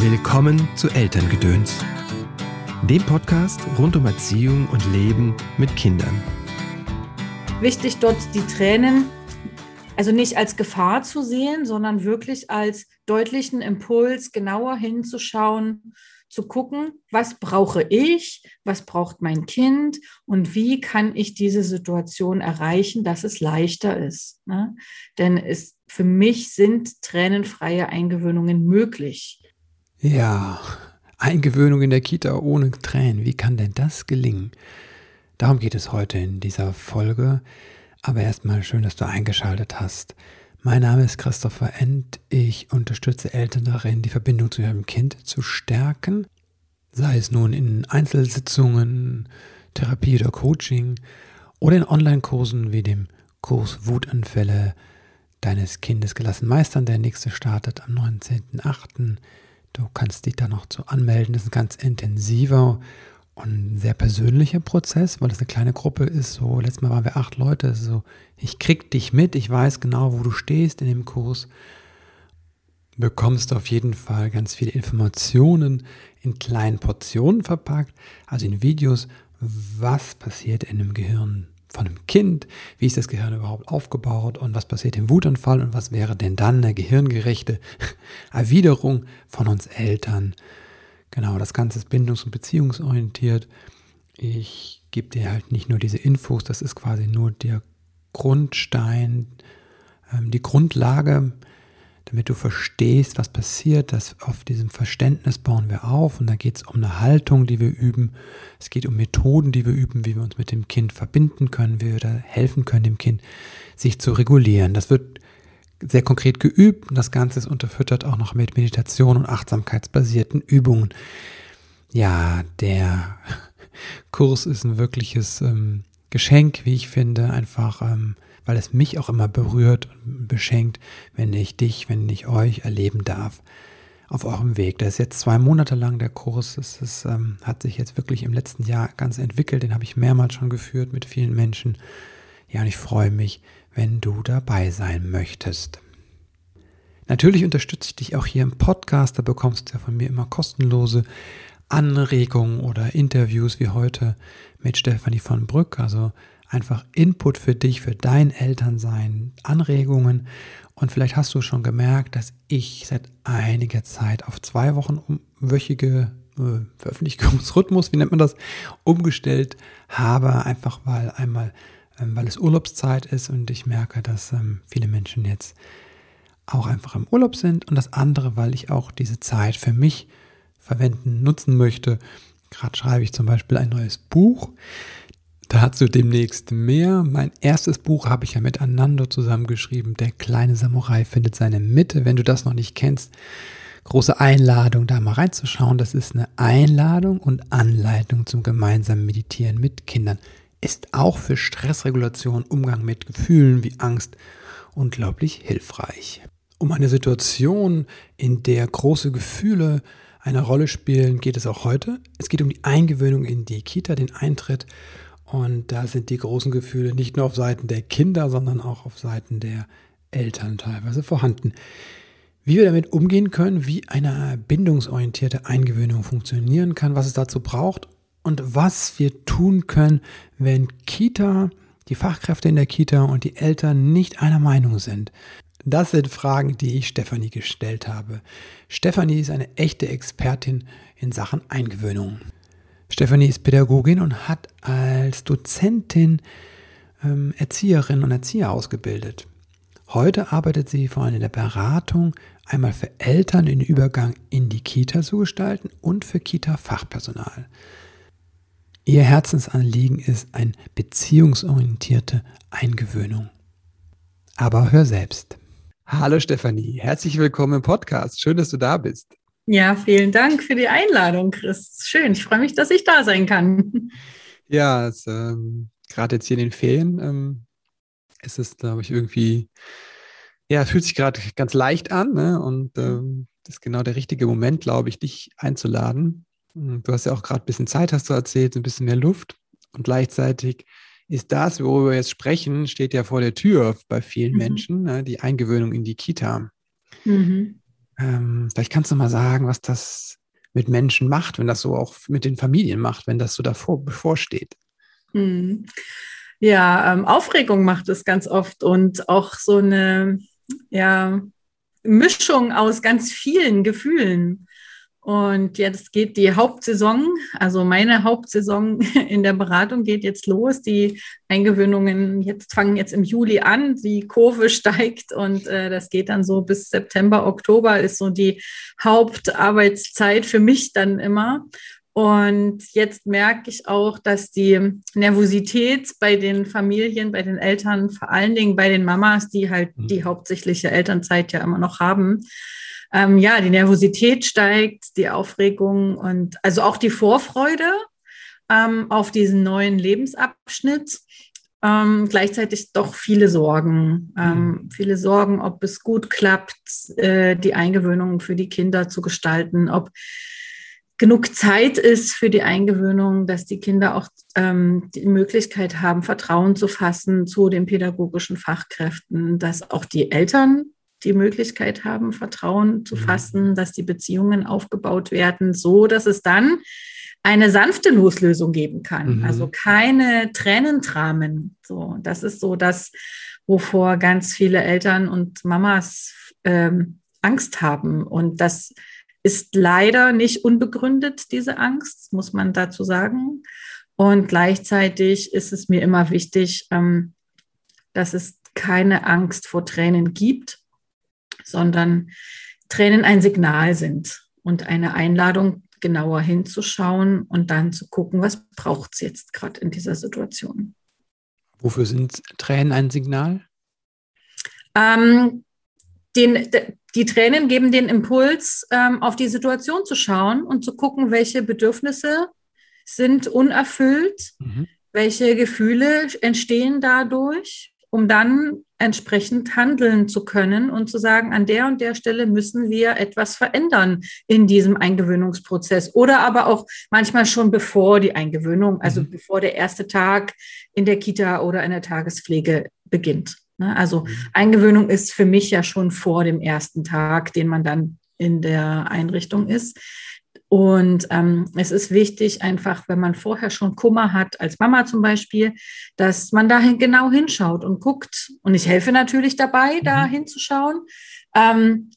Willkommen zu Elterngedöns, dem Podcast rund um Erziehung und Leben mit Kindern. Wichtig dort die Tränen, also nicht als Gefahr zu sehen, sondern wirklich als deutlichen Impuls, genauer hinzuschauen, zu gucken, was brauche ich, was braucht mein Kind und wie kann ich diese Situation erreichen, dass es leichter ist. Ne? Denn es, für mich sind tränenfreie Eingewöhnungen möglich. Ja, Eingewöhnung in der Kita ohne Tränen. Wie kann denn das gelingen? Darum geht es heute in dieser Folge. Aber erstmal schön, dass du eingeschaltet hast. Mein Name ist Christopher End. Ich unterstütze Eltern darin, die Verbindung zu ihrem Kind zu stärken. Sei es nun in Einzelsitzungen, Therapie oder Coaching oder in Online-Kursen wie dem Kurs Wutanfälle deines Kindes gelassen meistern. Der nächste startet am 19.08. Du kannst dich da noch zu anmelden. Das ist ein ganz intensiver und sehr persönlicher Prozess, weil das eine kleine Gruppe ist. So, letztes Mal waren wir acht Leute. So, ich krieg dich mit, ich weiß genau, wo du stehst in dem Kurs. Bekommst auf jeden Fall ganz viele Informationen in kleinen Portionen verpackt, also in Videos, was passiert in dem Gehirn von einem Kind, wie ist das Gehirn überhaupt aufgebaut und was passiert im Wutanfall und was wäre denn dann eine gehirngerechte Erwiderung von uns Eltern. Genau, das Ganze ist bindungs- und beziehungsorientiert. Ich gebe dir halt nicht nur diese Infos, das ist quasi nur der Grundstein, ähm, die Grundlage, damit du verstehst, was passiert. Das auf diesem Verständnis bauen wir auf und da geht es um eine Haltung, die wir üben. Es geht um Methoden, die wir üben, wie wir uns mit dem Kind verbinden können, wie wir da helfen können, dem Kind sich zu regulieren. Das wird sehr konkret geübt und das Ganze ist unterfüttert auch noch mit Meditation und achtsamkeitsbasierten Übungen. Ja, der Kurs ist ein wirkliches ähm, Geschenk, wie ich finde, einfach ähm, weil es mich auch immer berührt und beschenkt, wenn ich dich, wenn ich euch erleben darf auf eurem Weg. Der ist jetzt zwei Monate lang der Kurs. Es ist, ähm, hat sich jetzt wirklich im letzten Jahr ganz entwickelt. Den habe ich mehrmals schon geführt mit vielen Menschen. Ja, und ich freue mich, wenn du dabei sein möchtest. Natürlich unterstütze ich dich auch hier im Podcast. Da bekommst du ja von mir immer kostenlose Anregungen oder Interviews wie heute mit Stefanie von Brück. Also einfach Input für dich, für dein Elternsein, Anregungen. Und vielleicht hast du schon gemerkt, dass ich seit einiger Zeit auf zwei Wochen wöchige äh, Veröffentlichungsrhythmus, wie nennt man das, umgestellt habe, einfach weil einmal, ähm, weil es Urlaubszeit ist und ich merke, dass ähm, viele Menschen jetzt auch einfach im Urlaub sind und das andere, weil ich auch diese Zeit für mich verwenden, nutzen möchte. Gerade schreibe ich zum Beispiel ein neues Buch. Dazu demnächst mehr. Mein erstes Buch habe ich ja mit Anando zusammengeschrieben. Der kleine Samurai findet seine Mitte. Wenn du das noch nicht kennst, große Einladung, da mal reinzuschauen. Das ist eine Einladung und Anleitung zum gemeinsamen Meditieren mit Kindern. Ist auch für Stressregulation, Umgang mit Gefühlen wie Angst unglaublich hilfreich. Um eine Situation, in der große Gefühle eine Rolle spielen, geht es auch heute. Es geht um die Eingewöhnung in die Kita, den Eintritt und da sind die großen Gefühle nicht nur auf Seiten der Kinder, sondern auch auf Seiten der Eltern teilweise vorhanden. Wie wir damit umgehen können, wie eine bindungsorientierte Eingewöhnung funktionieren kann, was es dazu braucht und was wir tun können, wenn Kita, die Fachkräfte in der Kita und die Eltern nicht einer Meinung sind. Das sind Fragen, die ich Stefanie gestellt habe. Stefanie ist eine echte Expertin in Sachen Eingewöhnung. Stefanie ist Pädagogin und hat als Dozentin ähm, Erzieherinnen und Erzieher ausgebildet. Heute arbeitet sie vor allem in der Beratung, einmal für Eltern den Übergang in die Kita zu gestalten und für Kita-Fachpersonal. Ihr Herzensanliegen ist eine beziehungsorientierte Eingewöhnung. Aber hör selbst. Hallo Stefanie, herzlich willkommen im Podcast. Schön, dass du da bist. Ja, vielen Dank für die Einladung, Chris. Schön, ich freue mich, dass ich da sein kann. Ja, ähm, gerade jetzt hier in den Ferien ähm, ist es, glaube ich, irgendwie, ja, fühlt sich gerade ganz leicht an ne? und ähm, das ist genau der richtige Moment, glaube ich, dich einzuladen. Du hast ja auch gerade ein bisschen Zeit, hast du erzählt, ein bisschen mehr Luft und gleichzeitig ist das, worüber wir jetzt sprechen, steht ja vor der Tür bei vielen mhm. Menschen, ne? die Eingewöhnung in die Kita. Mhm. Ähm, vielleicht kannst du mal sagen, was das mit Menschen macht, wenn das so auch mit den Familien macht, wenn das so davor bevorsteht. Hm. Ja, ähm, Aufregung macht es ganz oft und auch so eine ja, Mischung aus ganz vielen Gefühlen. Und jetzt geht die Hauptsaison, also meine Hauptsaison in der Beratung geht jetzt los. Die Eingewöhnungen jetzt fangen jetzt im Juli an, die Kurve steigt und äh, das geht dann so bis September, Oktober ist so die Hauptarbeitszeit für mich dann immer. Und jetzt merke ich auch, dass die Nervosität bei den Familien, bei den Eltern, vor allen Dingen bei den Mamas, die halt mhm. die hauptsächliche Elternzeit ja immer noch haben, ähm, ja, die Nervosität steigt, die Aufregung und also auch die Vorfreude ähm, auf diesen neuen Lebensabschnitt. Ähm, gleichzeitig doch viele Sorgen. Ähm, mhm. Viele Sorgen, ob es gut klappt, äh, die Eingewöhnung für die Kinder zu gestalten, ob genug Zeit ist für die Eingewöhnung, dass die Kinder auch ähm, die Möglichkeit haben, Vertrauen zu fassen zu den pädagogischen Fachkräften, dass auch die Eltern die Möglichkeit haben, Vertrauen zu mhm. fassen, dass die Beziehungen aufgebaut werden, so dass es dann eine sanfte Loslösung geben kann. Mhm. Also keine Tränentramen. So, das ist so das, wovor ganz viele Eltern und Mamas ähm, Angst haben. Und das ist leider nicht unbegründet, diese Angst, muss man dazu sagen. Und gleichzeitig ist es mir immer wichtig, ähm, dass es keine Angst vor Tränen gibt, sondern Tränen ein Signal sind und eine Einladung, genauer hinzuschauen und dann zu gucken, was braucht es jetzt gerade in dieser Situation. Wofür sind Tränen ein Signal? Ähm, den, die Tränen geben den Impuls, ähm, auf die Situation zu schauen und zu gucken, welche Bedürfnisse sind unerfüllt, mhm. welche Gefühle entstehen dadurch, um dann entsprechend handeln zu können und zu sagen, an der und der Stelle müssen wir etwas verändern in diesem Eingewöhnungsprozess oder aber auch manchmal schon bevor die Eingewöhnung, also mhm. bevor der erste Tag in der Kita oder in der Tagespflege beginnt. Ne? Also mhm. Eingewöhnung ist für mich ja schon vor dem ersten Tag, den man dann in der Einrichtung ist. Und ähm, es ist wichtig, einfach, wenn man vorher schon Kummer hat, als Mama zum Beispiel, dass man da genau hinschaut und guckt. Und ich helfe natürlich dabei, da mhm. hinzuschauen. Ähm,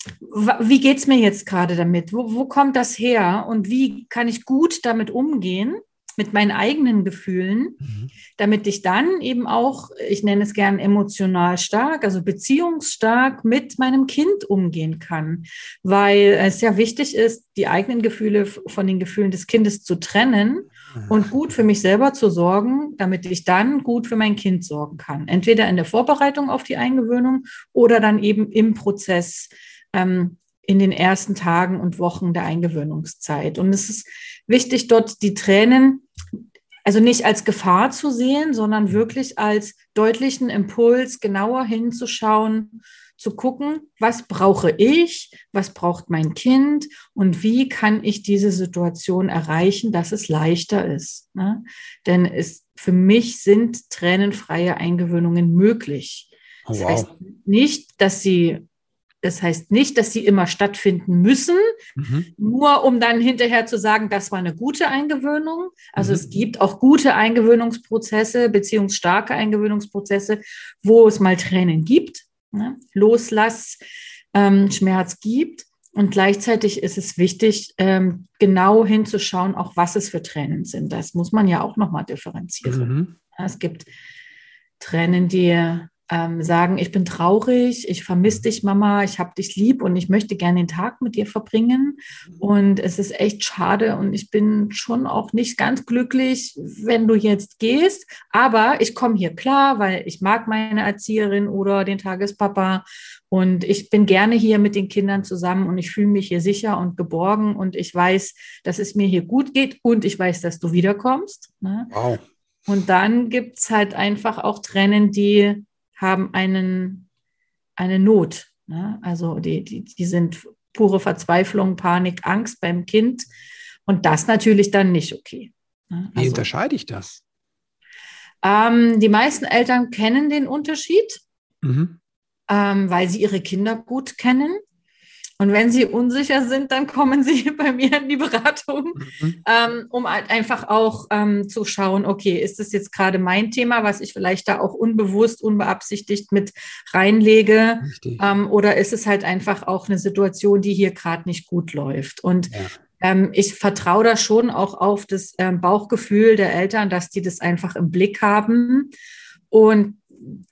wie geht's mir jetzt gerade damit? Wo, wo kommt das her? Und wie kann ich gut damit umgehen? Mit meinen eigenen Gefühlen, mhm. damit ich dann eben auch, ich nenne es gern emotional stark, also beziehungsstark mit meinem Kind umgehen kann, weil es ja wichtig ist, die eigenen Gefühle von den Gefühlen des Kindes zu trennen mhm. und gut für mich selber zu sorgen, damit ich dann gut für mein Kind sorgen kann. Entweder in der Vorbereitung auf die Eingewöhnung oder dann eben im Prozess ähm, in den ersten Tagen und Wochen der Eingewöhnungszeit. Und es ist wichtig, dort die Tränen also nicht als Gefahr zu sehen, sondern wirklich als deutlichen Impuls, genauer hinzuschauen, zu gucken, was brauche ich, was braucht mein Kind und wie kann ich diese Situation erreichen, dass es leichter ist. Ne? Denn es, für mich sind tränenfreie Eingewöhnungen möglich. Oh, wow. Das heißt nicht, dass sie das heißt nicht, dass sie immer stattfinden müssen, mhm. nur um dann hinterher zu sagen, das war eine gute Eingewöhnung. Also mhm. es gibt auch gute Eingewöhnungsprozesse, beziehungsstarke Eingewöhnungsprozesse, wo es mal Tränen gibt, ne? Loslass, ähm, Schmerz gibt. Und gleichzeitig ist es wichtig, ähm, genau hinzuschauen, auch was es für Tränen sind. Das muss man ja auch nochmal differenzieren. Mhm. Es gibt Tränen, die ähm, sagen, ich bin traurig, ich vermisse dich, Mama, ich habe dich lieb und ich möchte gerne den Tag mit dir verbringen. Und es ist echt schade und ich bin schon auch nicht ganz glücklich, wenn du jetzt gehst. Aber ich komme hier klar, weil ich mag meine Erzieherin oder den Tagespapa und ich bin gerne hier mit den Kindern zusammen und ich fühle mich hier sicher und geborgen und ich weiß, dass es mir hier gut geht und ich weiß, dass du wiederkommst. Ne? Wow. Und dann gibt es halt einfach auch Tränen, die haben einen, eine Not. Ne? Also die, die, die sind pure Verzweiflung, Panik, Angst beim Kind. Und das natürlich dann nicht okay. Ne? Also, Wie unterscheide ich das? Ähm, die meisten Eltern kennen den Unterschied, mhm. ähm, weil sie ihre Kinder gut kennen. Und wenn Sie unsicher sind, dann kommen Sie bei mir in die Beratung, mhm. ähm, um halt einfach auch ähm, zu schauen, okay, ist das jetzt gerade mein Thema, was ich vielleicht da auch unbewusst, unbeabsichtigt mit reinlege? Ähm, oder ist es halt einfach auch eine Situation, die hier gerade nicht gut läuft? Und ja. Ähm, ich vertraue da schon auch auf das ähm, Bauchgefühl der Eltern, dass die das einfach im Blick haben. Und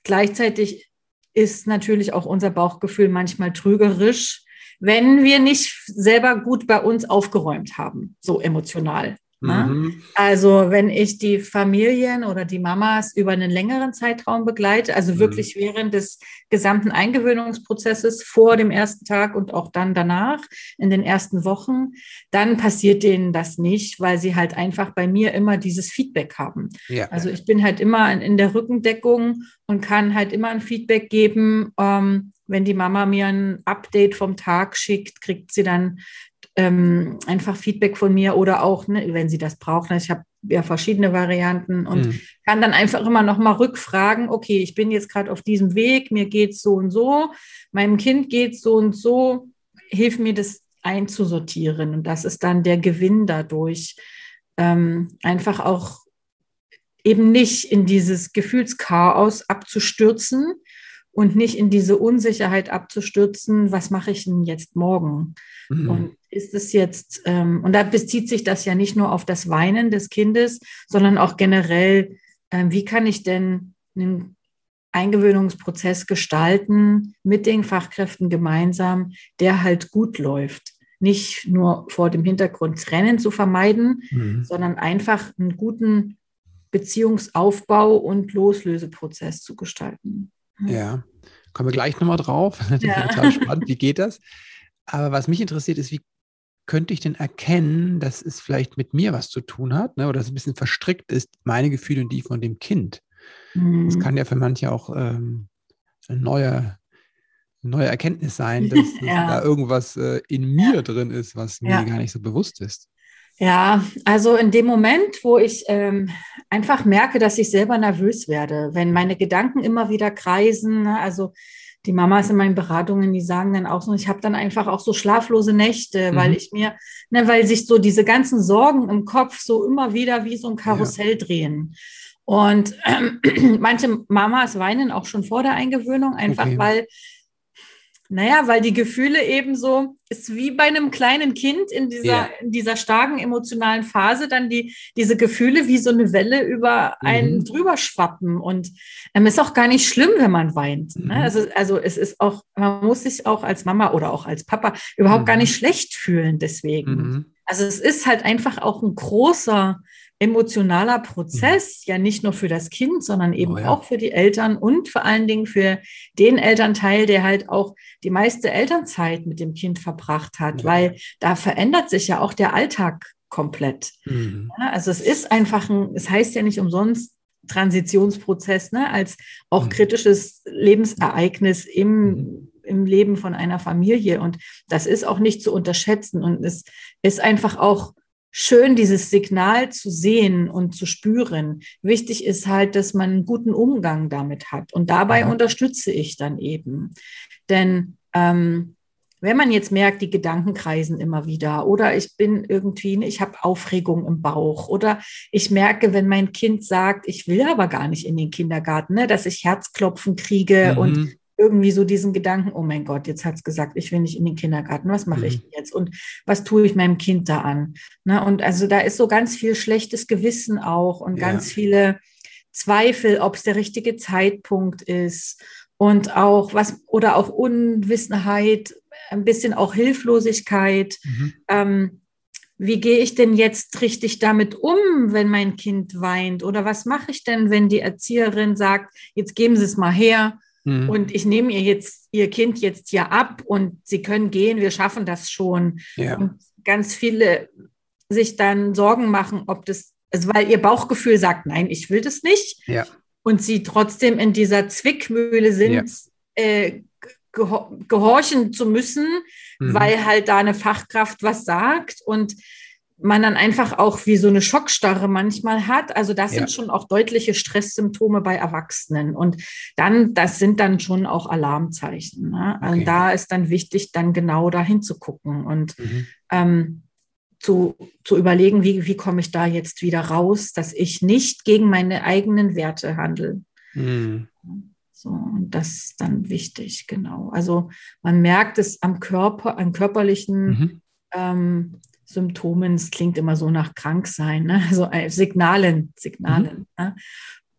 gleichzeitig ist natürlich auch unser Bauchgefühl manchmal trügerisch wenn wir nicht selber gut bei uns aufgeräumt haben, so emotional. Ne? Mhm. Also wenn ich die Familien oder die Mamas über einen längeren Zeitraum begleite, also mhm. wirklich während des gesamten Eingewöhnungsprozesses vor dem ersten Tag und auch dann danach in den ersten Wochen, dann passiert denen das nicht, weil sie halt einfach bei mir immer dieses Feedback haben. Ja. Also ich bin halt immer in der Rückendeckung und kann halt immer ein Feedback geben. Ähm, wenn die Mama mir ein Update vom Tag schickt, kriegt sie dann ähm, einfach Feedback von mir oder auch, ne, wenn sie das braucht. Ne, ich habe ja verschiedene Varianten und mhm. kann dann einfach immer noch mal rückfragen, okay, ich bin jetzt gerade auf diesem Weg, mir geht es so und so, meinem Kind geht es so und so, hilf mir das einzusortieren. Und das ist dann der Gewinn dadurch, ähm, einfach auch eben nicht in dieses Gefühlschaos abzustürzen, und nicht in diese Unsicherheit abzustürzen, was mache ich denn jetzt morgen? Mhm. Und ist es jetzt, ähm, und da bezieht sich das ja nicht nur auf das Weinen des Kindes, sondern auch generell, ähm, wie kann ich denn einen Eingewöhnungsprozess gestalten mit den Fachkräften gemeinsam, der halt gut läuft. Nicht nur vor dem Hintergrund Trennen zu vermeiden, mhm. sondern einfach einen guten Beziehungsaufbau und Loslöseprozess zu gestalten. Ja, kommen wir gleich nochmal drauf. Das ja. total spannend. Wie geht das? Aber was mich interessiert ist, wie könnte ich denn erkennen, dass es vielleicht mit mir was zu tun hat ne, oder dass es ein bisschen verstrickt ist, meine Gefühle und die von dem Kind? Mhm. Das kann ja für manche auch ähm, eine neue, neue Erkenntnis sein, dass, ja. da irgendwas äh, in mir ja. drin ist, was mir gar nicht so bewusst ist. Ja, also in dem Moment, wo ich ähm, einfach merke, dass ich selber nervös werde, wenn meine Gedanken immer wieder kreisen, ne, also die Mamas in meinen Beratungen, die sagen dann auch so, ich habe dann einfach auch so schlaflose Nächte, mhm. weil ich mir, ne, weil sich so diese ganzen Sorgen im Kopf so immer wieder wie so ein Karussell ja. drehen. Und ähm, manche Mamas weinen auch schon vor der Eingewöhnung, einfach okay. weil naja, weil die Gefühle eben so, ist wie bei einem kleinen Kind in dieser, yeah. in dieser starken emotionalen Phase, dann die, diese Gefühle wie so eine Welle über einen mhm. drüber schwappen. Und ähm, ist auch gar nicht schlimm, wenn man weint. Ne? Mhm. Ne? Also, also es ist auch, man muss sich auch als Mama oder auch als Papa überhaupt mhm. gar nicht schlecht fühlen deswegen. Mhm. Also es ist halt einfach auch ein großer emotionaler Prozess, mhm. ja nicht nur für das Kind, sondern eben oh, ja. auch für die Eltern und vor allen Dingen für den Elternteil, der halt auch die meiste Elternzeit mit dem Kind verbracht hat, ja. weil da verändert sich ja auch der Alltag komplett. Mhm. Ja, also es ist einfach ein, es heißt ja nicht umsonst Transitionsprozess, ne, als auch mhm. kritisches Lebensereignis im mhm. im Leben von einer Familie. Und das ist auch nicht zu unterschätzen. Und es ist einfach auch schön, dieses Signal zu sehen und zu spüren. Wichtig ist halt, dass man einen guten Umgang damit hat. Und dabei mhm. unterstütze ich dann eben. Denn ähm, wenn man jetzt merkt, die Gedanken kreisen immer wieder oder ich bin irgendwie, ich habe Aufregung im Bauch oder ich merke, wenn mein Kind sagt, ich will aber gar nicht in den Kindergarten, ne, dass ich Herzklopfen kriege mhm. und irgendwie so diesen Gedanken, oh mein Gott, jetzt hat es gesagt, ich will nicht in den Kindergarten, was mache mhm. ich jetzt und was tue ich meinem Kind da an? Ne? Und also da ist so ganz viel schlechtes Gewissen auch und ja. ganz viele Zweifel, ob es der richtige Zeitpunkt ist und auch was oder auch Unwissenheit, ein bisschen auch Hilflosigkeit. Mhm. Ähm, wie gehe ich denn jetzt richtig damit um, wenn mein Kind weint? Oder was mache ich denn, wenn die Erzieherin sagt, jetzt geben Sie es mal her Mhm. Und ich nehme ihr jetzt ihr Kind jetzt hier ab und sie können gehen, wir schaffen das schon. Ja. Und ganz viele sich dann Sorgen machen, ob das, also weil ihr Bauchgefühl sagt, nein, ich will das nicht. Ja. Und sie trotzdem in dieser Zwickmühle sind, ja. äh, gehorchen zu müssen, mhm. weil halt da eine Fachkraft was sagt. Und man dann einfach auch wie so eine Schockstarre manchmal hat. Also das ja. sind schon auch deutliche Stresssymptome bei Erwachsenen. Und dann, das sind dann schon auch Alarmzeichen. Ne? Okay. Und da ist dann wichtig, dann genau dahin zu gucken und mhm. ähm, zu, zu überlegen, wie, wie komme ich da jetzt wieder raus, dass ich nicht gegen meine eigenen Werte handle. Mhm. So, und das ist dann wichtig, genau. Also man merkt es am Körper, an körperlichen mhm. ähm, Symptomen, es klingt immer so nach Kranksein, ne? also äh, Signalen, Signalen. Mhm. Ne?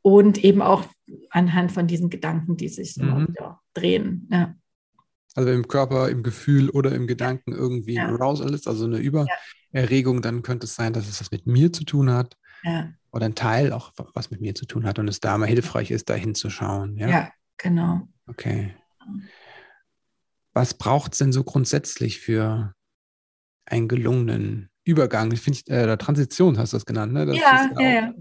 Und eben auch anhand von diesen Gedanken, die sich mhm. immer wieder drehen. Ja. Also im Körper, im Gefühl oder im Gedanken irgendwie ja. ein Arousal ist, also eine Übererregung, dann könnte es sein, dass es was mit mir zu tun hat. Ja. Oder ein Teil auch was mit mir zu tun hat und es da mal hilfreich ist, da hinzuschauen. Ja? ja, genau. Okay. Was braucht es denn so grundsätzlich für einen gelungenen Übergang, finde ich, äh, Transition hast du das genannt, ne? Das ja, ist ja, ja.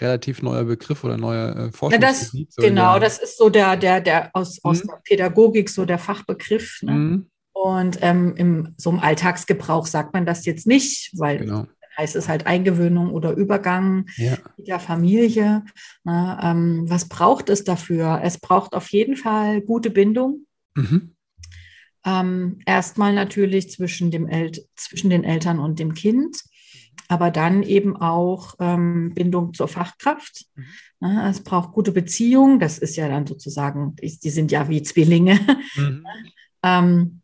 relativ neuer Begriff oder neuer äh. Ja, das, genau, ja. das ist so der, der, der aus, mhm. aus der Pädagogik so der Fachbegriff. Ne? Mhm. Und ähm, im so im Alltagsgebrauch sagt man das jetzt nicht, weil genau. heißt es halt Eingewöhnung oder Übergang ja. der Familie. Na, ähm, was braucht es dafür? Es braucht auf jeden Fall gute Bindung. Mhm. Ähm, erstmal natürlich zwischen, dem El zwischen den Eltern und dem Kind, aber dann eben auch ähm, Bindung zur Fachkraft. Mhm. Ja, es braucht gute Beziehungen, das ist ja dann sozusagen, die, die sind ja wie Zwillinge. Mhm. ähm,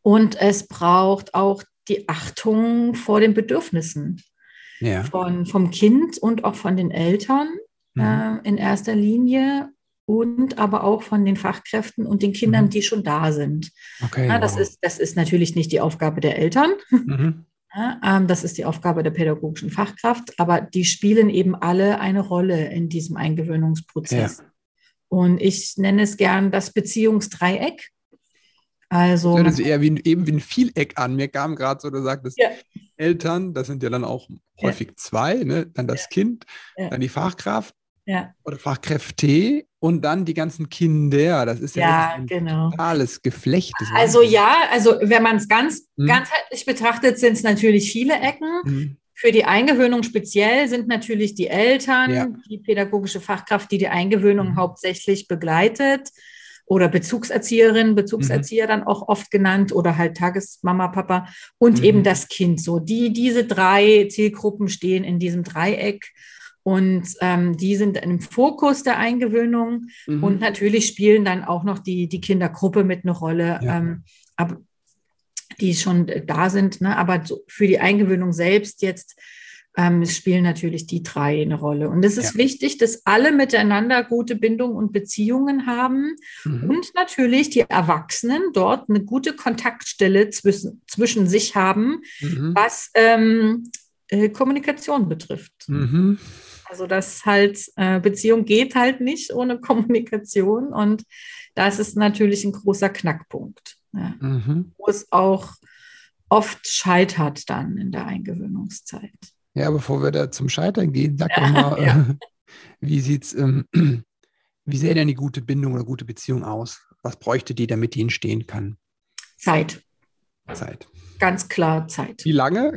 und es braucht auch die Achtung vor den Bedürfnissen ja. von, vom Kind und auch von den Eltern mhm. äh, in erster Linie und aber auch von den Fachkräften und den Kindern, mhm. die schon da sind. Okay, ja, das, wow. ist, das ist natürlich nicht die Aufgabe der Eltern. Mhm. Ja, ähm, das ist die Aufgabe der pädagogischen Fachkraft, aber die spielen eben alle eine Rolle in diesem Eingewöhnungsprozess. Ja. Und ich nenne es gern das Beziehungsdreieck. Also, das hört sich eher wie, eben wie ein Vieleck an. Mir kam gerade so, du sagtest, ja. Eltern, das sind ja dann auch häufig zwei, ne? dann das Kind, dann die Fachkraft ja. oder Fachkräfte und dann die ganzen Kinder. Das ist ja, ja ein genau. totales Geflecht. Also ja, also wenn man es ganz hm. ganzheitlich betrachtet, sind es natürlich viele Ecken. Hm. Für die Eingewöhnung speziell sind natürlich die Eltern, ja. die pädagogische Fachkraft, die die Eingewöhnung hm. hauptsächlich begleitet oder Bezugserzieherin, Bezugserzieher mhm. dann auch oft genannt oder halt Tagesmama, Papa und mhm. eben das Kind. So die, diese drei Zielgruppen stehen in diesem Dreieck und ähm, die sind im Fokus der Eingewöhnung. Mhm. Und natürlich spielen dann auch noch die, die Kindergruppe mit eine Rolle, ja. ähm, ab, die schon da sind. Ne? Aber für die Eingewöhnung selbst jetzt ähm, spielen natürlich die drei eine Rolle. Und es ist ja. wichtig, dass alle miteinander gute Bindung und Beziehungen haben mhm. und natürlich die Erwachsenen dort eine gute Kontaktstelle zwischen, zwischen sich haben, mhm. was ähm, äh, Kommunikation betrifft. Mhm. Also das halt, äh, Beziehung geht halt nicht ohne Kommunikation und das ist natürlich ein großer Knackpunkt, ja, mhm. wo es auch oft scheitert dann in der Eingewöhnungszeit. Ja, bevor wir da zum Scheitern gehen, sag doch mal, ja. äh, wie sieht's, ähm, wie sähe denn die gute Bindung oder gute Beziehung aus? Was bräuchte die, damit die entstehen kann? Zeit. Zeit. Ganz klar Zeit. Wie lange?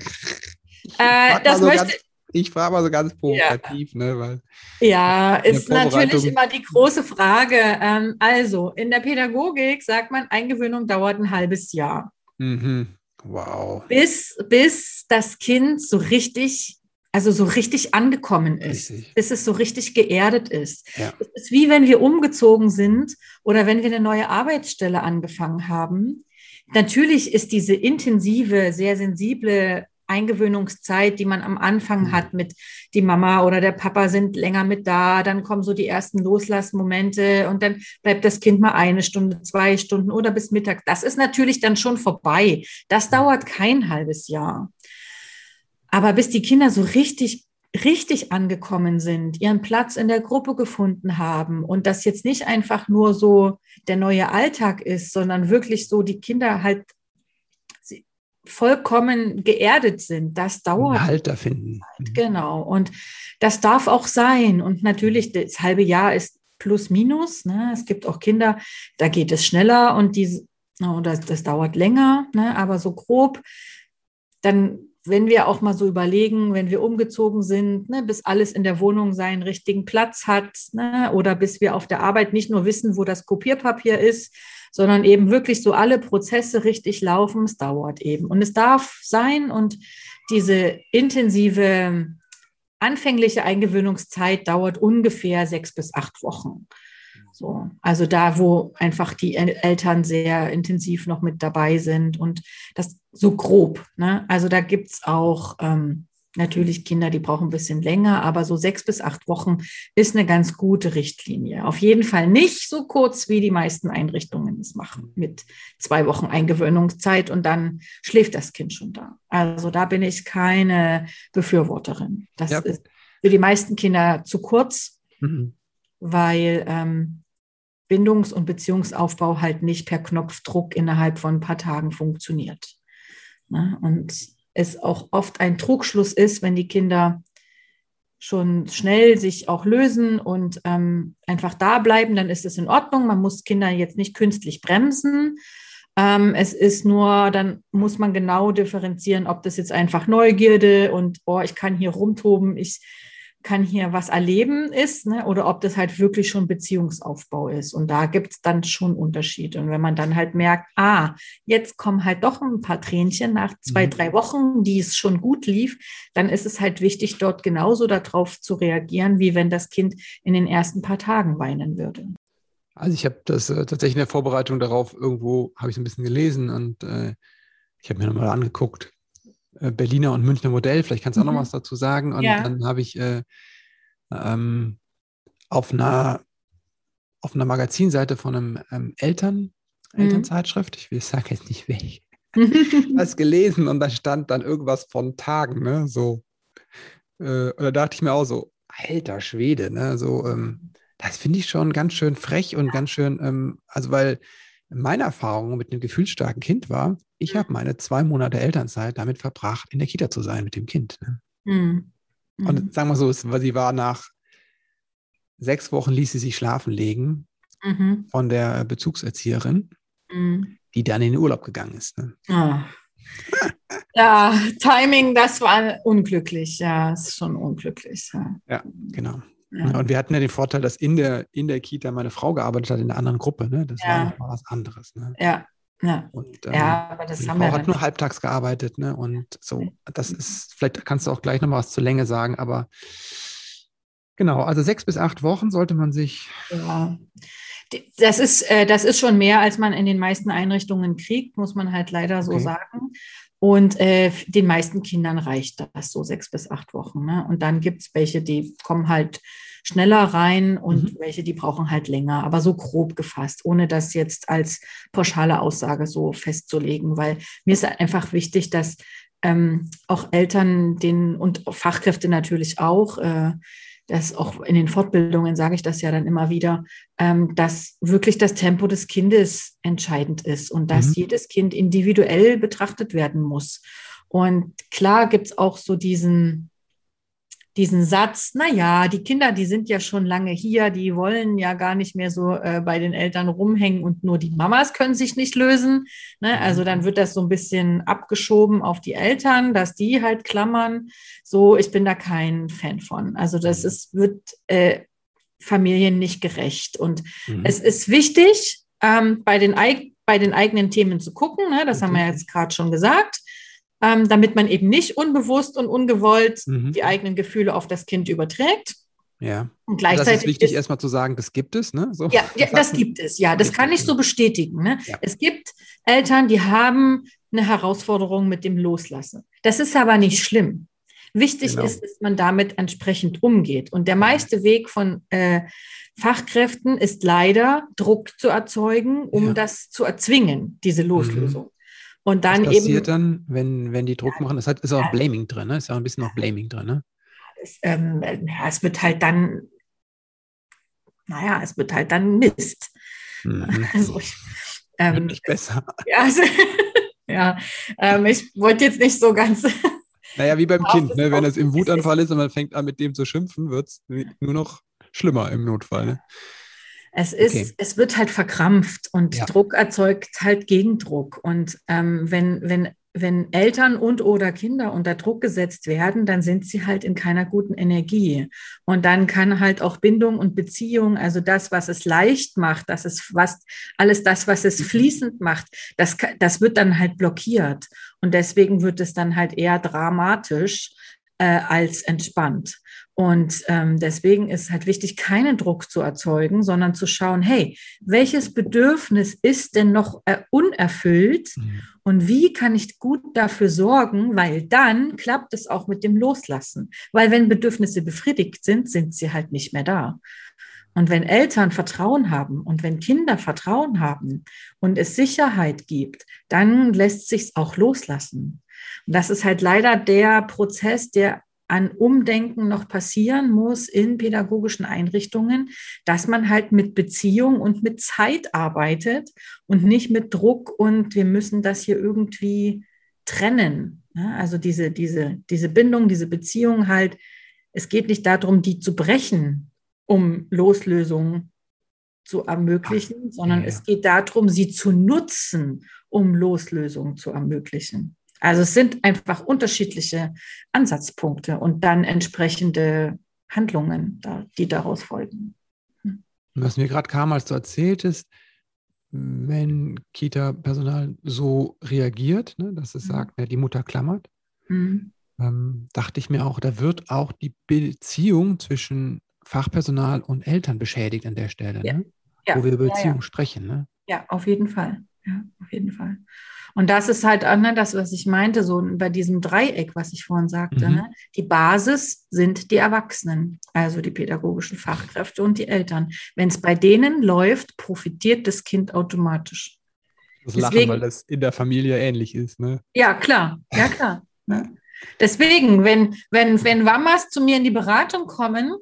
Äh, das so möchte, ganz, ich frage mal so ganz provokativ, ja. ne? Weil ja, ist natürlich immer die große Frage. Ähm, also, in der Pädagogik sagt man, Eingewöhnung dauert ein halbes Jahr. Mhm. Wow. Bis, bis das Kind so richtig, also so richtig angekommen ist, richtig. bis es so richtig geerdet ist. Ja. Es ist wie wenn wir umgezogen sind oder wenn wir eine neue Arbeitsstelle angefangen haben. Natürlich ist diese intensive, sehr sensible Eingewöhnungszeit, die man am Anfang mhm. hat mit die Mama oder der Papa sind länger mit da, dann kommen so die ersten Loslassmomente und dann bleibt das Kind mal eine Stunde, zwei Stunden oder bis Mittag. Das ist natürlich dann schon vorbei. Das mhm. dauert kein halbes Jahr. Aber bis die Kinder so richtig richtig angekommen sind, ihren Platz in der Gruppe gefunden haben und das jetzt nicht einfach nur so der neue Alltag ist, sondern wirklich so die Kinder halt vollkommen geerdet sind. Das dauert. Halter finden. Genau. Und das darf auch sein. Und natürlich, das halbe Jahr ist plus minus. Ne? Es gibt auch Kinder, da geht es schneller und die, das, das dauert länger, ne? aber so grob, dann wenn wir auch mal so überlegen, wenn wir umgezogen sind, ne, bis alles in der Wohnung seinen richtigen Platz hat, ne, oder bis wir auf der Arbeit nicht nur wissen, wo das Kopierpapier ist, sondern eben wirklich so alle Prozesse richtig laufen, es dauert eben. Und es darf sein und diese intensive anfängliche Eingewöhnungszeit dauert ungefähr sechs bis acht Wochen. So, also da, wo einfach die Eltern sehr intensiv noch mit dabei sind und das so grob. Ne? Also da gibt es auch ähm, natürlich Kinder, die brauchen ein bisschen länger, aber so sechs bis acht Wochen ist eine ganz gute Richtlinie. Auf jeden Fall nicht so kurz, wie die meisten Einrichtungen es machen, mit zwei Wochen Eingewöhnungszeit und dann schläft das Kind schon da. Also da bin ich keine Befürworterin. Das ja. ist für die meisten Kinder zu kurz. Mhm weil ähm, Bindungs- und Beziehungsaufbau halt nicht per Knopfdruck innerhalb von ein paar Tagen funktioniert. Ne? Und es auch oft ein Trugschluss ist, wenn die Kinder schon schnell sich auch lösen und ähm, einfach da bleiben, dann ist es in Ordnung. Man muss Kinder jetzt nicht künstlich bremsen. Ähm, es ist nur, dann muss man genau differenzieren, ob das jetzt einfach Neugierde und, oh, ich kann hier rumtoben, ich kann hier was erleben ist ne, oder ob das halt wirklich schon Beziehungsaufbau ist. Und da gibt es dann schon Unterschiede. Und wenn man dann halt merkt, ah, jetzt kommen halt doch ein paar Tränchen nach zwei, mhm. drei Wochen, die es schon gut lief, dann ist es halt wichtig, dort genauso darauf zu reagieren, wie wenn das Kind in den ersten paar Tagen weinen würde. Also ich habe das äh, tatsächlich in der Vorbereitung darauf irgendwo, habe ich ein bisschen gelesen und äh, ich habe mir nochmal angeguckt, Berliner und Münchner Modell. Vielleicht kannst du auch noch mhm. was dazu sagen. Und ja. dann habe ich äh, ähm, auf einer auf einer Magazinseite von einem ähm, Eltern, mhm. Elternzeitschrift, ich will sagen jetzt nicht welche, was gelesen und da stand dann irgendwas von Tagen, ne? So. Äh, und da dachte ich mir auch so, alter Schwede, ne? So, ähm, das finde ich schon ganz schön frech und ganz schön, ähm, also weil meine Erfahrung mit einem gefühlsstarken Kind war, ich habe meine zwei Monate Elternzeit damit verbracht, in der Kita zu sein mit dem Kind. Ne? Mhm. Und mhm. sagen wir so, sie war nach sechs Wochen, ließ sie sich schlafen legen mhm. von der Bezugserzieherin, mhm. die dann in den Urlaub gegangen ist. Ne? Oh. ja, Timing, das war unglücklich. Ja, ist schon unglücklich. Ja, ja genau. Ja. Und wir hatten ja den Vorteil, dass in der, in der Kita meine Frau gearbeitet hat, in der anderen Gruppe. Ne? Das ja. war nochmal was anderes. Ne? Ja. Ja. Und, ähm, ja, aber das haben Frau wir hat nur halbtags gearbeitet, ne? Und so, das ist, vielleicht kannst du auch gleich nochmal was zur Länge sagen, aber genau, also sechs bis acht Wochen sollte man sich. Ja. Das ist, äh, das ist schon mehr, als man in den meisten Einrichtungen kriegt, muss man halt leider so okay. sagen. Und äh, den meisten Kindern reicht das so sechs bis acht Wochen. Ne? Und dann gibt es welche, die kommen halt schneller rein und mhm. welche, die brauchen halt länger, aber so grob gefasst, ohne das jetzt als pauschale Aussage so festzulegen, weil mir ist einfach wichtig, dass ähm, auch Eltern den und Fachkräfte natürlich auch äh, das auch in den Fortbildungen sage ich das ja dann immer wieder, ähm, dass wirklich das Tempo des Kindes entscheidend ist und dass mhm. jedes Kind individuell betrachtet werden muss. Und klar gibt es auch so diesen, diesen Satz, na ja, die Kinder, die sind ja schon lange hier, die wollen ja gar nicht mehr so äh, bei den Eltern rumhängen und nur die Mamas können sich nicht lösen. Ne? Mhm. Also dann wird das so ein bisschen abgeschoben auf die Eltern, dass die halt klammern. So, ich bin da kein Fan von. Also das mhm. ist, wird äh, Familien nicht gerecht. Und mhm. es ist wichtig, ähm, bei, den, bei den eigenen Themen zu gucken. Ne? Das okay. haben wir jetzt gerade schon gesagt ähm, damit man eben nicht unbewusst und ungewollt mhm. die eigenen Gefühle auf das Kind überträgt. Ja. Und gleichzeitig das ist wichtig, ist, erstmal zu sagen, das gibt es, ne? So, ja, ja das gibt es, ja. Das kann ich so bestätigen. Ne? Ja. Es gibt Eltern, die haben eine Herausforderung mit dem Loslassen. Das ist aber nicht schlimm. Wichtig genau. ist, dass man damit entsprechend umgeht. Und der meiste Weg von äh, Fachkräften ist leider, Druck zu erzeugen, um ja. das zu erzwingen, diese mhm. Loslösung. Mhm. Und dann Was passiert eben, dann, wenn, wenn die Druck machen? Es ist auch Blaming drin, ne? Ist ja auch ein bisschen noch Blaming drin, ne? Es, ähm, es wird halt dann, naja, es wird halt dann Mist. Mhm. Also ich, ähm, nicht besser. Ja, also, ja ähm, ich wollte jetzt nicht so ganz. Naja, wie beim Kind, ne? wenn es im Wutanfall ist und man fängt an, mit dem zu schimpfen, wird es nur noch schlimmer im Notfall. Ne? Es ist, okay. es wird halt verkrampft und ja. Druck erzeugt halt Gegendruck. Und ähm, wenn, wenn wenn Eltern und oder Kinder unter Druck gesetzt werden, dann sind sie halt in keiner guten Energie. Und dann kann halt auch Bindung und Beziehung, also das, was es leicht macht, das ist was, alles das, was es fließend macht, das, das wird dann halt blockiert. Und deswegen wird es dann halt eher dramatisch äh, als entspannt. Und ähm, deswegen ist halt wichtig, keinen Druck zu erzeugen, sondern zu schauen, hey, welches Bedürfnis ist denn noch äh, unerfüllt mhm. und wie kann ich gut dafür sorgen, weil dann klappt es auch mit dem Loslassen. Weil wenn Bedürfnisse befriedigt sind, sind sie halt nicht mehr da. Und wenn Eltern Vertrauen haben und wenn Kinder Vertrauen haben und es Sicherheit gibt, dann lässt sich auch loslassen. Und das ist halt leider der Prozess, der an Umdenken noch passieren muss in pädagogischen Einrichtungen, dass man halt mit Beziehung und mit Zeit arbeitet und nicht mit Druck und wir müssen das hier irgendwie trennen. Also diese, diese, diese Bindung, diese Beziehung halt, es geht nicht darum, die zu brechen, um Loslösung zu ermöglichen, Ach, sondern ja. es geht darum, sie zu nutzen, um Loslösung zu ermöglichen. Also es sind einfach unterschiedliche Ansatzpunkte und dann entsprechende Handlungen, die daraus folgen. Hm. Was mir gerade kam, als du erzähltest, wenn Kita-Personal so reagiert, ne, dass es mhm. sagt, ja, die Mutter klammert, mhm. ähm, dachte ich mir auch, da wird auch die Beziehung zwischen Fachpersonal und Eltern beschädigt an der Stelle, ja. Ne? Ja. wo wir über Beziehung sprechen. Ne? Ja, auf jeden Fall. Ja, auf jeden Fall. Und das ist halt ne, das, was ich meinte, so bei diesem Dreieck, was ich vorhin sagte. Mhm. Ne? Die Basis sind die Erwachsenen, also die pädagogischen Fachkräfte und die Eltern. Wenn es bei denen läuft, profitiert das Kind automatisch. Das Lachen, Deswegen, weil das in der Familie ähnlich ist, ne? Ja, klar, ja, klar. ne? Deswegen, wenn, wenn, wenn Mamas zu mir in die Beratung kommen,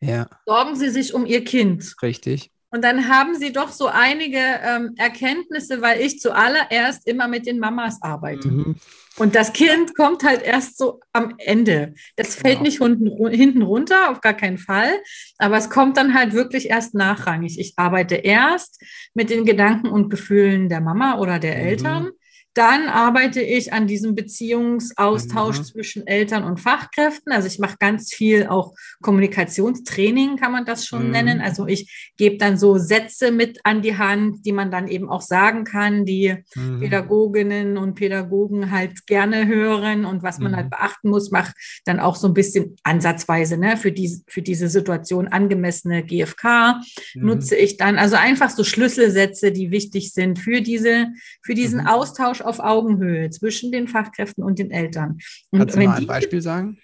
ja. sorgen sie sich um ihr Kind. Richtig. Und dann haben sie doch so einige ähm, Erkenntnisse, weil ich zuallererst immer mit den Mamas arbeite. Mhm. Und das Kind kommt halt erst so am Ende. Das fällt ja. nicht unten, hinten runter, auf gar keinen Fall. Aber es kommt dann halt wirklich erst nachrangig. Ich arbeite erst mit den Gedanken und Gefühlen der Mama oder der mhm. Dann arbeite ich an diesem Beziehungsaustausch mhm. zwischen Eltern und Fachkräften. Also ich mache ganz viel auch Kommunikationstraining, kann man das schon mhm. nennen. Also ich gebe dann so Sätze mit an die Hand, die man dann eben auch sagen kann, die mhm. Pädagoginnen und Pädagogen halt gerne hören und was man halt mhm. beachten muss, mache dann auch so ein bisschen ansatzweise ne, für, die, für diese Situation angemessene GFK mhm. nutze ich dann. Also einfach so Schlüsselsätze, die wichtig sind für diese, für diesen mhm. Austausch auf Augenhöhe zwischen den Fachkräften und den Eltern. Und Kannst du mal ein Beispiel sagen?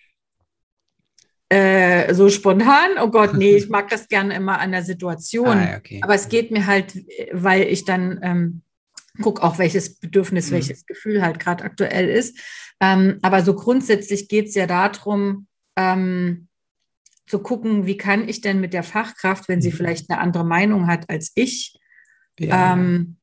Äh, so spontan, oh Gott, nee, ich mag das gerne immer an der Situation. Ah, okay. Aber es geht mir halt, weil ich dann ähm, gucke auch, welches Bedürfnis, mhm. welches Gefühl halt gerade aktuell ist. Ähm, aber so grundsätzlich geht es ja darum, ähm, zu gucken, wie kann ich denn mit der Fachkraft, wenn sie mhm. vielleicht eine andere Meinung hat als ich, ja. ähm,